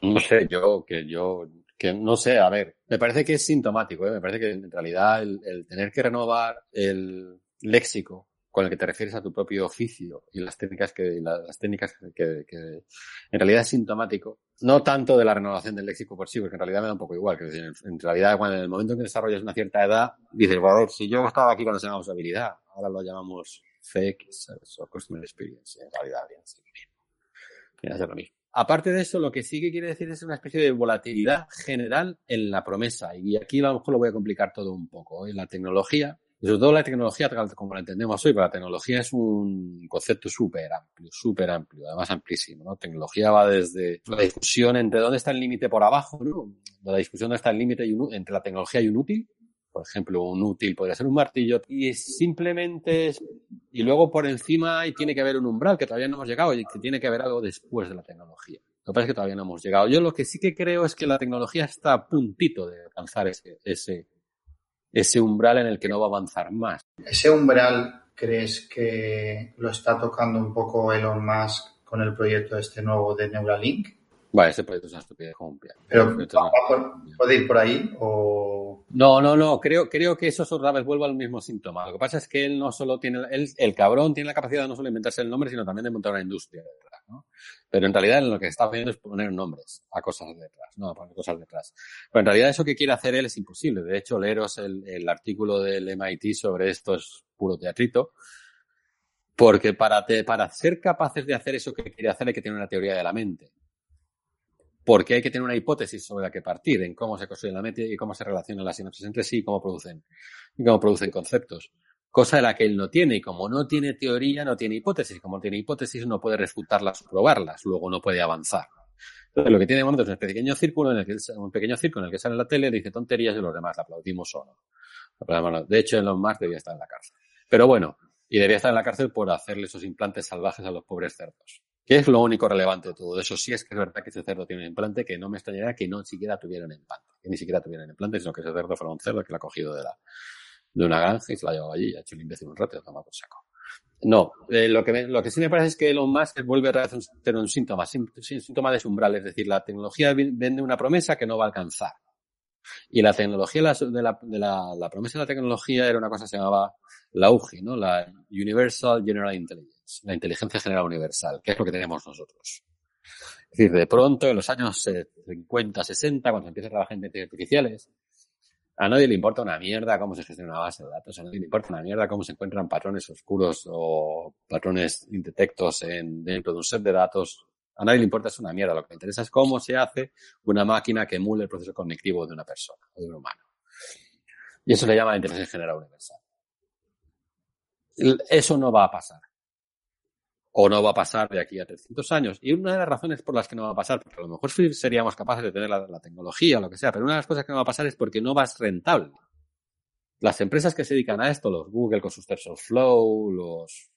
No sé, yo, que yo, que no sé, a ver, me parece que es sintomático, ¿eh? me parece que en realidad el, el tener que renovar el léxico con el que te refieres a tu propio oficio y las técnicas que, las técnicas que, que, en realidad es sintomático, no tanto de la renovación del léxico por sí, porque en realidad me da un poco igual, que en realidad cuando en el momento en que desarrollas una cierta edad, dices, bueno, si yo estaba aquí cuando se llamaba habilidad, ahora lo llamamos CX o Customer Experience, en realidad a mismo. Viene a ser lo mismo. Aparte de eso, lo que sí que quiere decir es una especie de volatilidad general en la promesa. Y aquí a lo mejor lo voy a complicar todo un poco. En la tecnología, y sobre todo la tecnología, como la entendemos hoy, pero la tecnología es un concepto súper amplio, súper amplio, además amplísimo, ¿no? Tecnología va desde la discusión entre dónde está el límite por abajo, ¿no? La discusión dónde está el límite entre la tecnología y un útil. Por ejemplo, un útil podría ser un martillo y simplemente es, y luego por encima y tiene que haber un umbral que todavía no hemos llegado y que tiene que haber algo después de la tecnología. Lo que pasa es que todavía no hemos llegado. Yo lo que sí que creo es que la tecnología está a puntito de alcanzar ese, ese, ese umbral en el que no va a avanzar más. ¿Ese umbral crees que lo está tocando un poco Elon Musk con el proyecto este nuevo de Neuralink? Vale, ese proyecto es una estupidez. Pero, ¿puede ir por ahí o...? No, no, no. Creo, creo que eso otra vez vuelve al mismo síntoma. Lo que pasa es que él no solo tiene... Él, el cabrón tiene la capacidad de no solo inventarse el nombre, sino también de montar una industria Pero en realidad lo que está haciendo es poner nombres a cosas detrás, no a poner cosas detrás. Pero en realidad eso que quiere hacer él es imposible. De hecho, leeros el, artículo del MIT sobre esto es puro teatrito. Porque para ser capaces de hacer eso que quiere hacer hay que tener una teoría de la mente porque hay que tener una hipótesis sobre la que partir en cómo se construye la mente y cómo se relacionan las sinapsis entre sí y cómo producen, y cómo producen conceptos. Cosa de la que él no tiene, y como no tiene teoría, no tiene hipótesis. Como no tiene hipótesis, no puede refutarlas o probarlas, luego no puede avanzar. Entonces, lo que tiene momento es un pequeño círculo en el que un pequeño círculo en el que sale la tele, dice tonterías y los demás la aplaudimos o no. De hecho, Elon Musk debía estar en la cárcel. Pero bueno, y debía estar en la cárcel por hacerle esos implantes salvajes a los pobres cerdos. ¿Qué es lo único relevante de todo eso? Sí es que es verdad que ese cerdo tiene un implante, que no me extrañaría que no siquiera tuviera un implante, que ni siquiera tuviera un implante, sino que ese cerdo fuera un cerdo que lo ha cogido de, la, de una granja y se lo ha allí ha hecho el imbécil un rato y lo ha tomado por saco. No, eh, lo, que lo que sí me parece es que Elon Musk vuelve a tener un síntoma, un síntoma de umbral, es decir, la tecnología vende una promesa que no va a alcanzar. Y la tecnología, de la, de la, la promesa de la tecnología era una cosa que se llamaba la UGI, ¿no? La Universal General Intelligence la inteligencia general universal, que es lo que tenemos nosotros. Es decir, de pronto, en los años 50, 60, cuando empieza a trabajar en inteligencias artificiales, a nadie le importa una mierda cómo se gestiona una base de datos, a nadie le importa una mierda cómo se encuentran patrones oscuros o patrones indetectos en, dentro de un set de datos. A nadie le importa es una mierda. Lo que le interesa es cómo se hace una máquina que emule el proceso cognitivo de una persona o de un humano. Y eso le llama la inteligencia general universal. Eso no va a pasar o no va a pasar de aquí a 300 años. Y una de las razones por las que no va a pasar, porque a lo mejor seríamos capaces de tener la, tecnología o lo que sea, pero una de las cosas que no va a pasar es porque no va a ser rentable. Las empresas que se dedican a esto, los Google con sus TensorFlow, los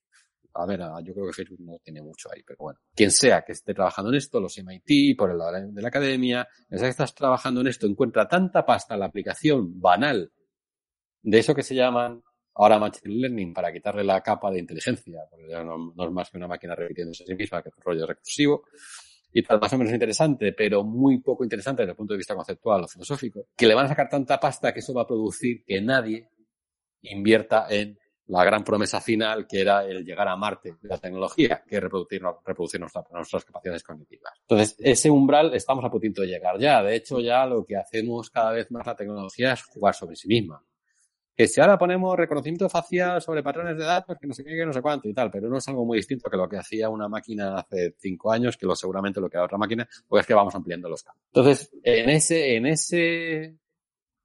a ver, yo creo que Facebook no tiene mucho ahí, pero bueno, quien sea que esté trabajando en esto, los MIT, por el lado de la academia, ya que estás trabajando en esto, encuentra tanta pasta en la aplicación banal de eso que se llaman ahora Machine Learning para quitarle la capa de inteligencia, porque ya no, es más que una máquina repitiéndose a sí misma, que es un rollo recursivo, y tal, más o menos interesante, pero muy poco interesante desde el punto de vista conceptual o filosófico, que le van a sacar tanta pasta que eso va a producir que nadie invierta en la gran promesa final que era el llegar a Marte de la tecnología, que es reproducir, reproducir nuestras capacidades cognitivas. Entonces, ese umbral estamos a punto de llegar ya. De hecho, ya lo que hacemos cada vez más la tecnología es jugar sobre sí misma. Que si ahora ponemos reconocimiento facial sobre patrones de datos, que no sé qué, que no sé cuánto y tal, pero no es algo muy distinto que lo que hacía una máquina hace cinco años, que lo seguramente lo que haga otra máquina, pues es que vamos ampliando los campos. Entonces, en ese, en ese,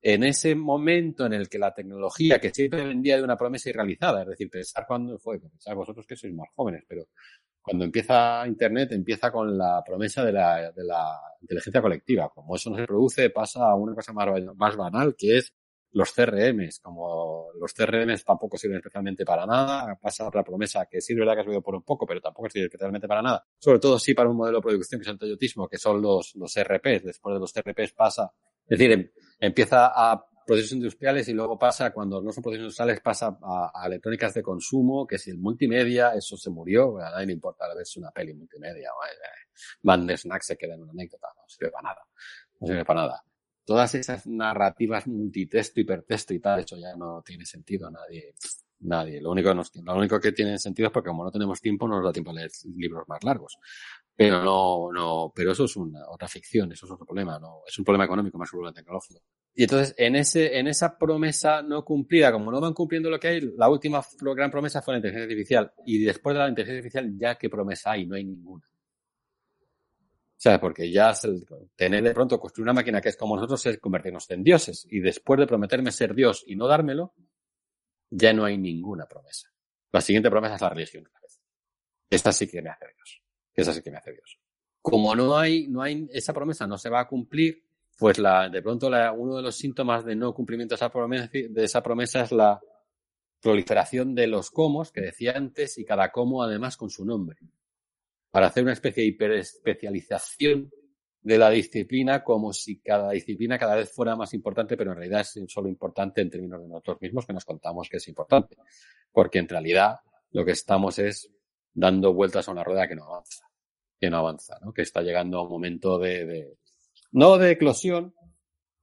en ese momento en el que la tecnología, que siempre vendía de una promesa irrealizada, es decir, pensar cuando fue, pensar vosotros que sois más jóvenes, pero cuando empieza Internet, empieza con la promesa de la, de la inteligencia colectiva. Como eso no se produce, pasa a una cosa más, más banal, que es los CRMs, como los CRMs tampoco sirven especialmente para nada, pasa otra promesa que sí es verdad que ha subido por un poco, pero tampoco sirve especialmente para nada. Sobre todo sí para un modelo de producción que es el toyotismo, que son los, los RPs. Después de los RPs pasa, es decir, em, empieza a procesos industriales y luego pasa, cuando no son procesos industriales, pasa a, electrónicas de consumo, que si el multimedia, eso se murió, a nadie le importa verse una peli multimedia, Van de Snack se queda en una anécdota, no sirve para nada, no sirve para nada todas esas narrativas multitexto, hipertexto y tal, eso ya no tiene sentido, nadie, nadie. Lo único, que lo único que tiene sentido es porque como no tenemos tiempo, no nos da tiempo a leer libros más largos. Pero no, no, pero eso es una otra ficción, eso es otro problema, no, es un problema económico más que un problema tecnológico. Y entonces, en ese, en esa promesa no cumplida, como no van cumpliendo lo que hay, la última gran promesa fue la inteligencia artificial. Y después de la inteligencia artificial, ya qué promesa hay, no hay ninguna. Sea, porque ya tener de pronto construir una máquina que es como nosotros es convertirnos en dioses y después de prometerme ser Dios y no dármelo, ya no hay ninguna promesa. La siguiente promesa es la religión. Esta sí que me hace Dios. Esa sí que me hace Dios. Como no hay, no hay, esa promesa no se va a cumplir, pues la, de pronto la, uno de los síntomas de no cumplimiento de esa promesa, de esa promesa es la proliferación de los comos que decía antes y cada como además con su nombre para hacer una especie de hiperespecialización de la disciplina como si cada disciplina cada vez fuera más importante, pero en realidad es solo importante en términos de nosotros mismos que nos contamos que es importante. Porque en realidad lo que estamos es dando vueltas a una rueda que no avanza, que no avanza, ¿no? que está llegando a un momento de, de no de eclosión,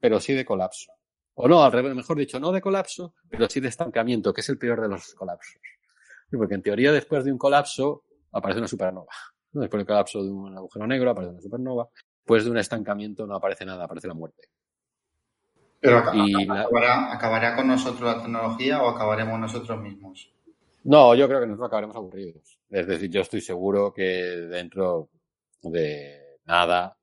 pero sí de colapso. O no, al revés, mejor dicho, no de colapso, pero sí de estancamiento, que es el peor de los colapsos. Porque en teoría después de un colapso aparece una supernova. Después del colapso de un agujero negro aparece una supernova. Después de un estancamiento no aparece nada, aparece la muerte. Pero acabará, con nosotros la tecnología o acabaremos nosotros mismos? No, yo creo que nosotros acabaremos aburridos. Es decir, yo estoy seguro que dentro de nada,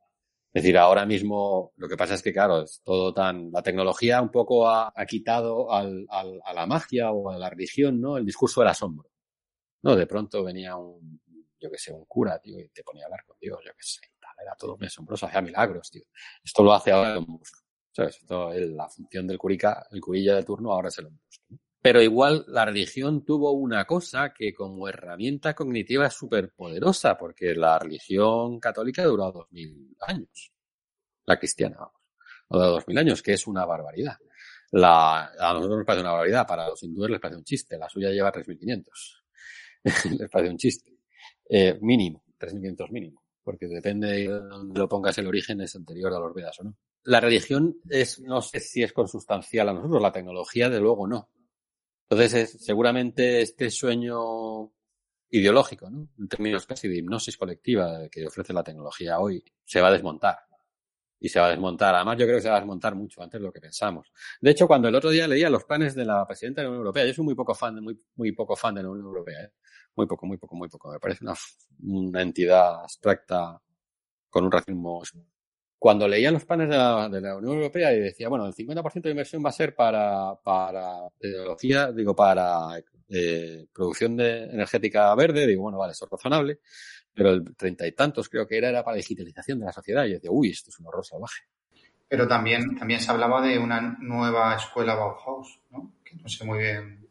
es decir, ahora mismo lo que pasa es que, claro, es todo tan, la tecnología un poco ha, quitado al, a la magia o a la religión, ¿no? El discurso del asombro. No, de pronto venía un, yo que sé, un cura, tío, y te ponía a hablar con Dios, yo que sé, tal, era todo muy asombroso, hacía milagros, tío. Esto lo hace ahora el Musk, ¿sabes? La función del curica, el curilla de turno ahora es el Musk. Pero igual la religión tuvo una cosa que como herramienta cognitiva es súper poderosa, porque la religión católica durado dos mil años. La cristiana, vamos. Ha durado dos mil años, que es una barbaridad. La, a nosotros nos parece una barbaridad, para los hindúes les parece un chiste, la suya lleva 3.500. [LAUGHS] les parece un chiste. Eh, mínimo, 3.500 mínimo, porque depende de dónde lo pongas el origen es anterior a los Vedas o no. La religión es, no sé si es consustancial a nosotros, la tecnología de luego no. Entonces, seguramente este sueño ideológico, ¿no? En términos casi de hipnosis colectiva que ofrece la tecnología hoy, se va a desmontar. Y se va a desmontar. Además, yo creo que se va a desmontar mucho antes de lo que pensamos. De hecho, cuando el otro día leía los planes de la presidenta de la Unión Europea, yo soy muy poco fan, muy, muy poco fan de la Unión Europea, ¿eh? Muy poco, muy poco, muy poco. Me parece una, una entidad abstracta con un racismo. Cuando leía los planes de la, Unión Europea y decía, bueno, el 50% de inversión va a ser para, para tecnología, digo, para eh, producción de energética verde, digo, bueno, vale, eso es razonable, pero el treinta y tantos creo que era, era para digitalización de la sociedad. Y yo decía, uy, esto es un horror salvaje. Pero también, también se hablaba de una nueva escuela Bauhaus, ¿no? Que no sé muy bien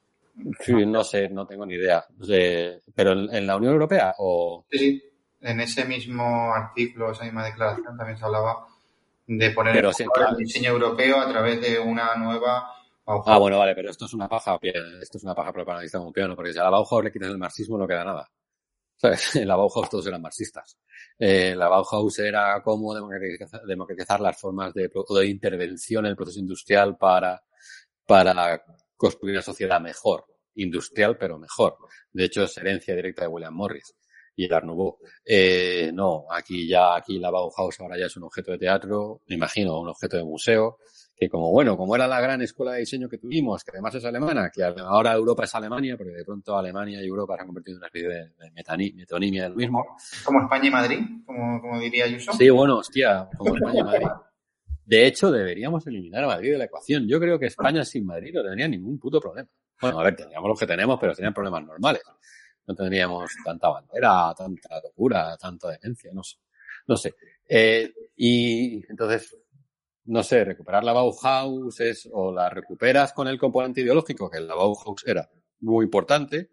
Sí, no sé, no tengo ni idea. De- pero en, en la Unión Europea o Sí, sí. En ese mismo artículo, esa misma declaración, también se hablaba de poner Pero en el diseño europeo a través de una nueva Bauhaus. Ah, bueno, vale, pero esto es una paja, esto es una paja propagandista como piano, porque si a la Bauhaus le quitas el marxismo no queda nada. [LAUGHS] ¿Sabes? En la Bauhaus todos eran marxistas. Eh, la Bauhaus era cómo democratizar, democratizar las formas de, de intervención en el proceso industrial para, para construir una sociedad mejor. Industrial, pero mejor. De hecho, es herencia directa de William Morris y el Art Nouveau. Eh, no, aquí ya, aquí la Bauhaus ahora ya es un objeto de teatro, me imagino, un objeto de museo, que como bueno, como era la gran escuela de diseño que tuvimos, que además es alemana, que ahora Europa es Alemania, porque de pronto Alemania y Europa se han convertido en una especie de, de metonimia del mismo. Como España y Madrid, como, como diría Ayuso. Sí, bueno, hostia, como España y Madrid. De hecho, deberíamos eliminar a Madrid de la ecuación. Yo creo que España sin Madrid no tendría ningún puto problema. Bueno, a ver, tendríamos los que tenemos, pero serían problemas normales. No tendríamos tanta bandera, tanta locura, tanta demencia, no sé. No sé. Eh, y entonces, no sé, recuperar la Bauhaus es, o la recuperas con el componente ideológico, que la Bauhaus era muy importante,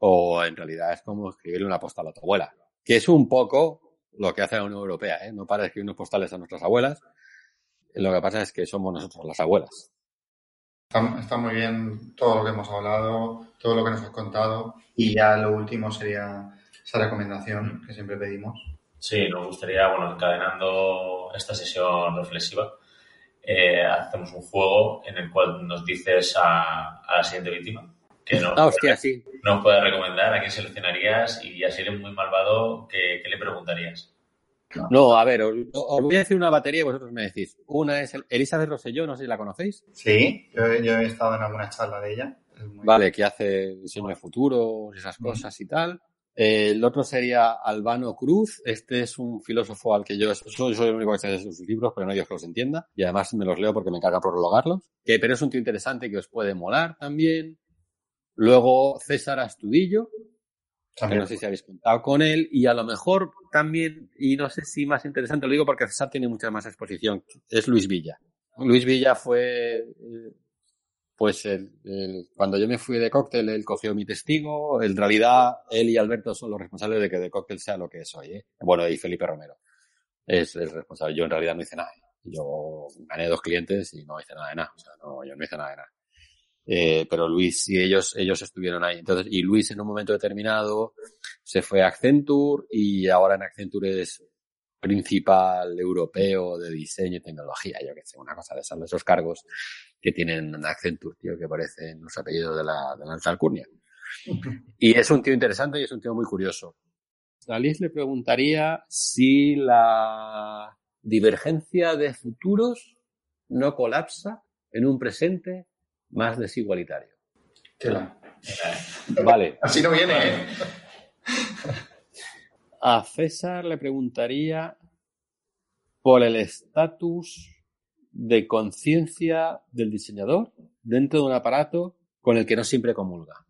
o en realidad es como escribirle una postal a tu abuela, que es un poco lo que hace la Unión Europea, ¿eh? No para escribirnos postales a nuestras abuelas, lo que pasa es que somos nosotros las abuelas. Está, está muy bien todo lo que hemos hablado, todo lo que nos has contado. Y ya lo último sería esa recomendación que siempre pedimos. Sí, nos gustaría, bueno, encadenando esta sesión reflexiva, eh, hacemos un juego en el cual nos dices a, a la siguiente víctima que no, Ah, hostia, sí. nos puede recomendar, a quién seleccionarías y ya si eres muy malvado, ¿qué, qué le preguntarías? No, a ver, os, os voy a decir una batería y vosotros me decís. Una es el- Elizabeth Rosselló, no sé si la conocéis. Sí, yo, yo he estado en alguna charla de ella. Muy- Vale, que hace diseño de futuros, esas cosas y tal. Eh, el otro sería Albano Cruz. Este es un filósofo al que yo soy, soy el único que sé de sus libros, pero no hay Dios que los entienda. Y además me los leo porque me encarga prologarlos. Que, pero es un tío interesante que os puede molar también. Luego César Astudillo, que no sé si habéis contado con él. Y a lo mejor también, y no sé si más interesante, lo digo porque César tiene mucha más exposición, es Luis Villa. Luis Villa fue eh, pues el, el- cuando yo me fui de cóctel, él cogió mi testigo. En realidad, él y Alberto son los responsables de que de cóctel sea lo que es hoy. ¿eh? Bueno, y Felipe Romero es el responsable. Yo en realidad no hice nada. Yo gané dos clientes y no hice nada de nada. O sea, no, yo no hice nada de nada. Eh, pero Luis y ellos, ellos estuvieron ahí. Entonces, y Luis en un momento determinado se fue a Accenture y ahora en Accenture es principal europeo de diseño y tecnología, yo que sé, una cosa de esas, de esos cargos que tienen Accenture, tío, que parecen los apellidos de la, de la alta alcurnia. [LAUGHS] Y es un tío interesante y es un tío muy curioso. A Liz le preguntaría si la divergencia de futuros no colapsa en un presente más desigualitario. Tela. Vale. Así no viene, ¿eh? A César le preguntaría por el estatus de conciencia del diseñador dentro de un aparato con el que no siempre comulga.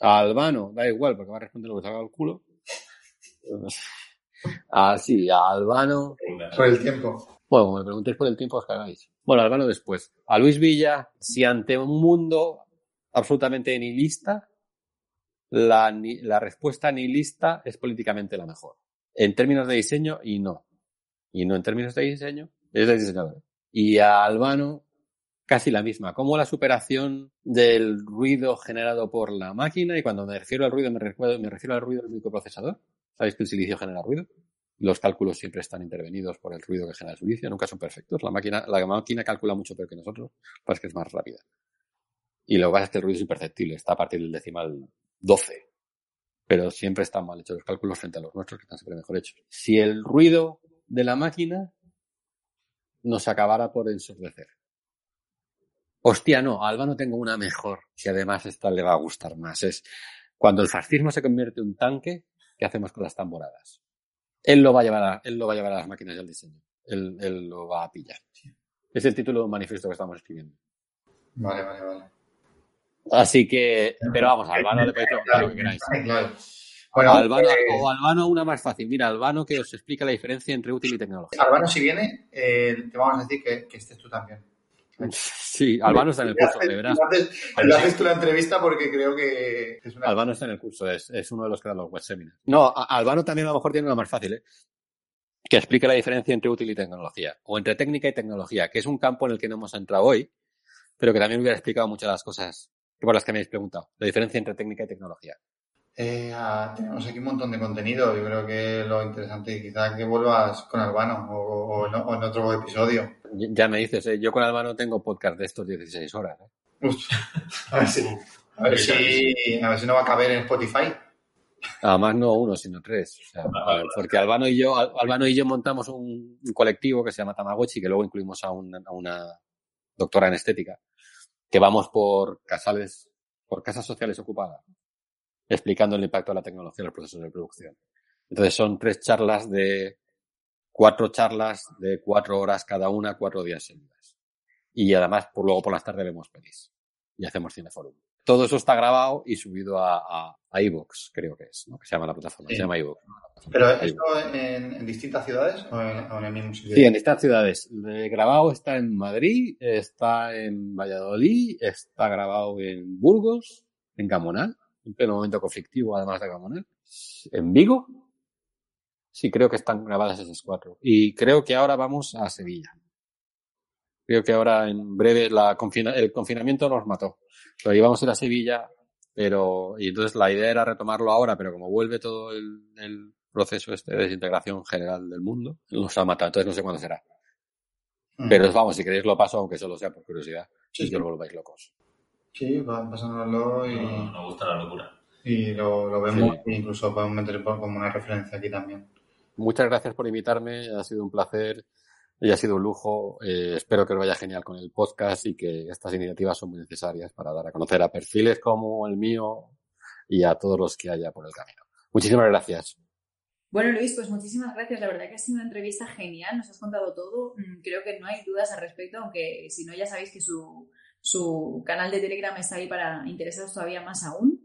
A Albano, da igual, porque va a responder lo que salga al culo. [LAUGHS] Ah, sí, a Albano. Por el tiempo. Bueno, como me preguntéis por el tiempo, os cagáis. Bueno, Albano después. A Luis Villa, si ante un mundo absolutamente nihilista, la, respuesta nihilista es políticamente la mejor. En términos de diseño, y no. Y no en términos de diseño, es de diseñador. Y a Albano, casi la misma. Como la superación del ruido generado por la máquina, y cuando me refiero al ruido, me refiero al ruido del microprocesador. ¿Sabéis que el silicio genera ruido? Los cálculos siempre están intervenidos por el ruido que genera el silicio, nunca son perfectos. La máquina, la máquina calcula mucho peor que nosotros, pues es que es más rápida. Y lo que pasa que el ruido es imperceptible, está a partir del decimal 12. Pero siempre están mal hechos los cálculos frente a los nuestros, que están siempre mejor hechos. Si el ruido de la máquina nos acabara por ensordecer. Hostia, no, a Albano tengo una mejor, que además esta le va a gustar más. Es cuando el fascismo se convierte en un tanque, ¿qué hacemos con las tamboradas? Él lo va a llevar a, él lo va a llevar a las máquinas y al diseño. Él, él lo va a pillar. Es el título de un manifiesto que estamos escribiendo. Vale, vale, vale. Así que, pero vamos, a Albano le podéis preguntar lo que queráis. Claro. Bueno, Albano, eh, o Albano una más fácil. Mira, Albano que os explica la diferencia entre útil y tecnología. Albano, si viene, eh, te vamos a decir que, que estés tú también. Sí, Albano está en el curso, de verás. Lo haces, lo haces tú la entrevista porque creo que es una... Albano está en el curso, es, es uno de los que dan los web seminars. No, a- Albano también a lo mejor tiene una más fácil, ¿eh? Que explique la diferencia entre útil y tecnología, o entre técnica y tecnología, que es un campo en el que no hemos entrado hoy, pero que también hubiera explicado muchas de las cosas por las que me habéis preguntado. La diferencia entre técnica y tecnología. Eh, ah, tenemos aquí un montón de contenido. Yo creo que lo interesante quizá que vuelvas con Albano o, o en, o en otro episodio. Ya me dices, ¿eh? yo con Albano tengo podcast de estos 16 horas. ¿eh? Uf, a ver si, a ver si, a ver si no va a caber en Spotify. Además, no uno, sino tres. O sea, porque Albano y yo, Al- Albano y yo montamos un, un colectivo que se llama Tamagotchi, que luego incluimos a una, a una doctora en estética, que vamos por casales, por casas sociales ocupadas, explicando el impacto de la tecnología en los procesos de producción. Entonces son tres charlas de, cuatro charlas de cuatro horas cada una, cuatro días seguidas. Y además, por luego por las tardes vemos pelis. Y hacemos cineforum. Todo eso está grabado y subido a, a, a iVoox, creo que es, ¿no? Que se llama la plataforma, Sí. se llama iVoox. Pero esto en, en distintas ciudades o en, o en el mismo sitio. Sí, en estas ciudades. El grabado está en Madrid, está en Valladolid, está grabado en Burgos, en Gamonal, en pleno momento conflictivo además de Gamonal, en Vigo. Sí, creo que están grabadas esas cuatro. Y creo que ahora vamos a Sevilla. Creo que ahora en breve la confina- el confinamiento nos mató. Pero íbamos a ir a Sevilla, pero y entonces la idea era retomarlo ahora, pero como vuelve todo el, el proceso este de desintegración general del mundo, nos ha matado. Entonces no sé cuándo será. Mm. Pero vamos, si queréis lo paso, aunque solo sea por curiosidad, Sí, y sí. que os volváis locos. Sí, pasándonoslo y, No, nos gusta la locura. y lo, lo vemos Sí. e incluso podemos meter por- como una referencia aquí también. Muchas gracias por invitarme, ha sido un placer y ha sido un lujo. Eh, espero que os vaya genial con el podcast y que estas iniciativas son muy necesarias para dar a conocer a perfiles como el mío y a todos los que haya por el camino. Muchísimas gracias. Bueno, Luis, pues muchísimas gracias. La verdad que ha sido una entrevista genial, nos has contado todo. Mm, Creo que no hay dudas al respecto, aunque si no ya sabéis que su, su canal de Telegram está ahí para interesaros todavía más aún.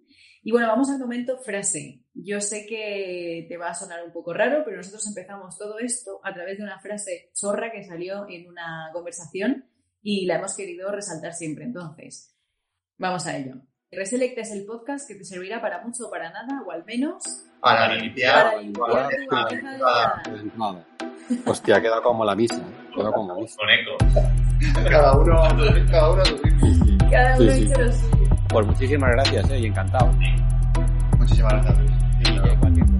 Y bueno, vamos al momento frase. Yo sé que te va a sonar un poco raro, pero nosotros empezamos todo esto a través de una frase chorra que salió en una conversación y la hemos querido resaltar siempre. Entonces, vamos a ello. Reselect es el podcast que te servirá para mucho o para nada, o al menos Para Para limpiar. para tu. Hostia, ha quedado como la misa. ¿eh? Como la misa. Con eco. Cada uno, cada uno. Cada uno Sí, sí. dice lo suyo. Pues muchísimas gracias ¿eh? y encantado. Muchísimas gracias. Y cosa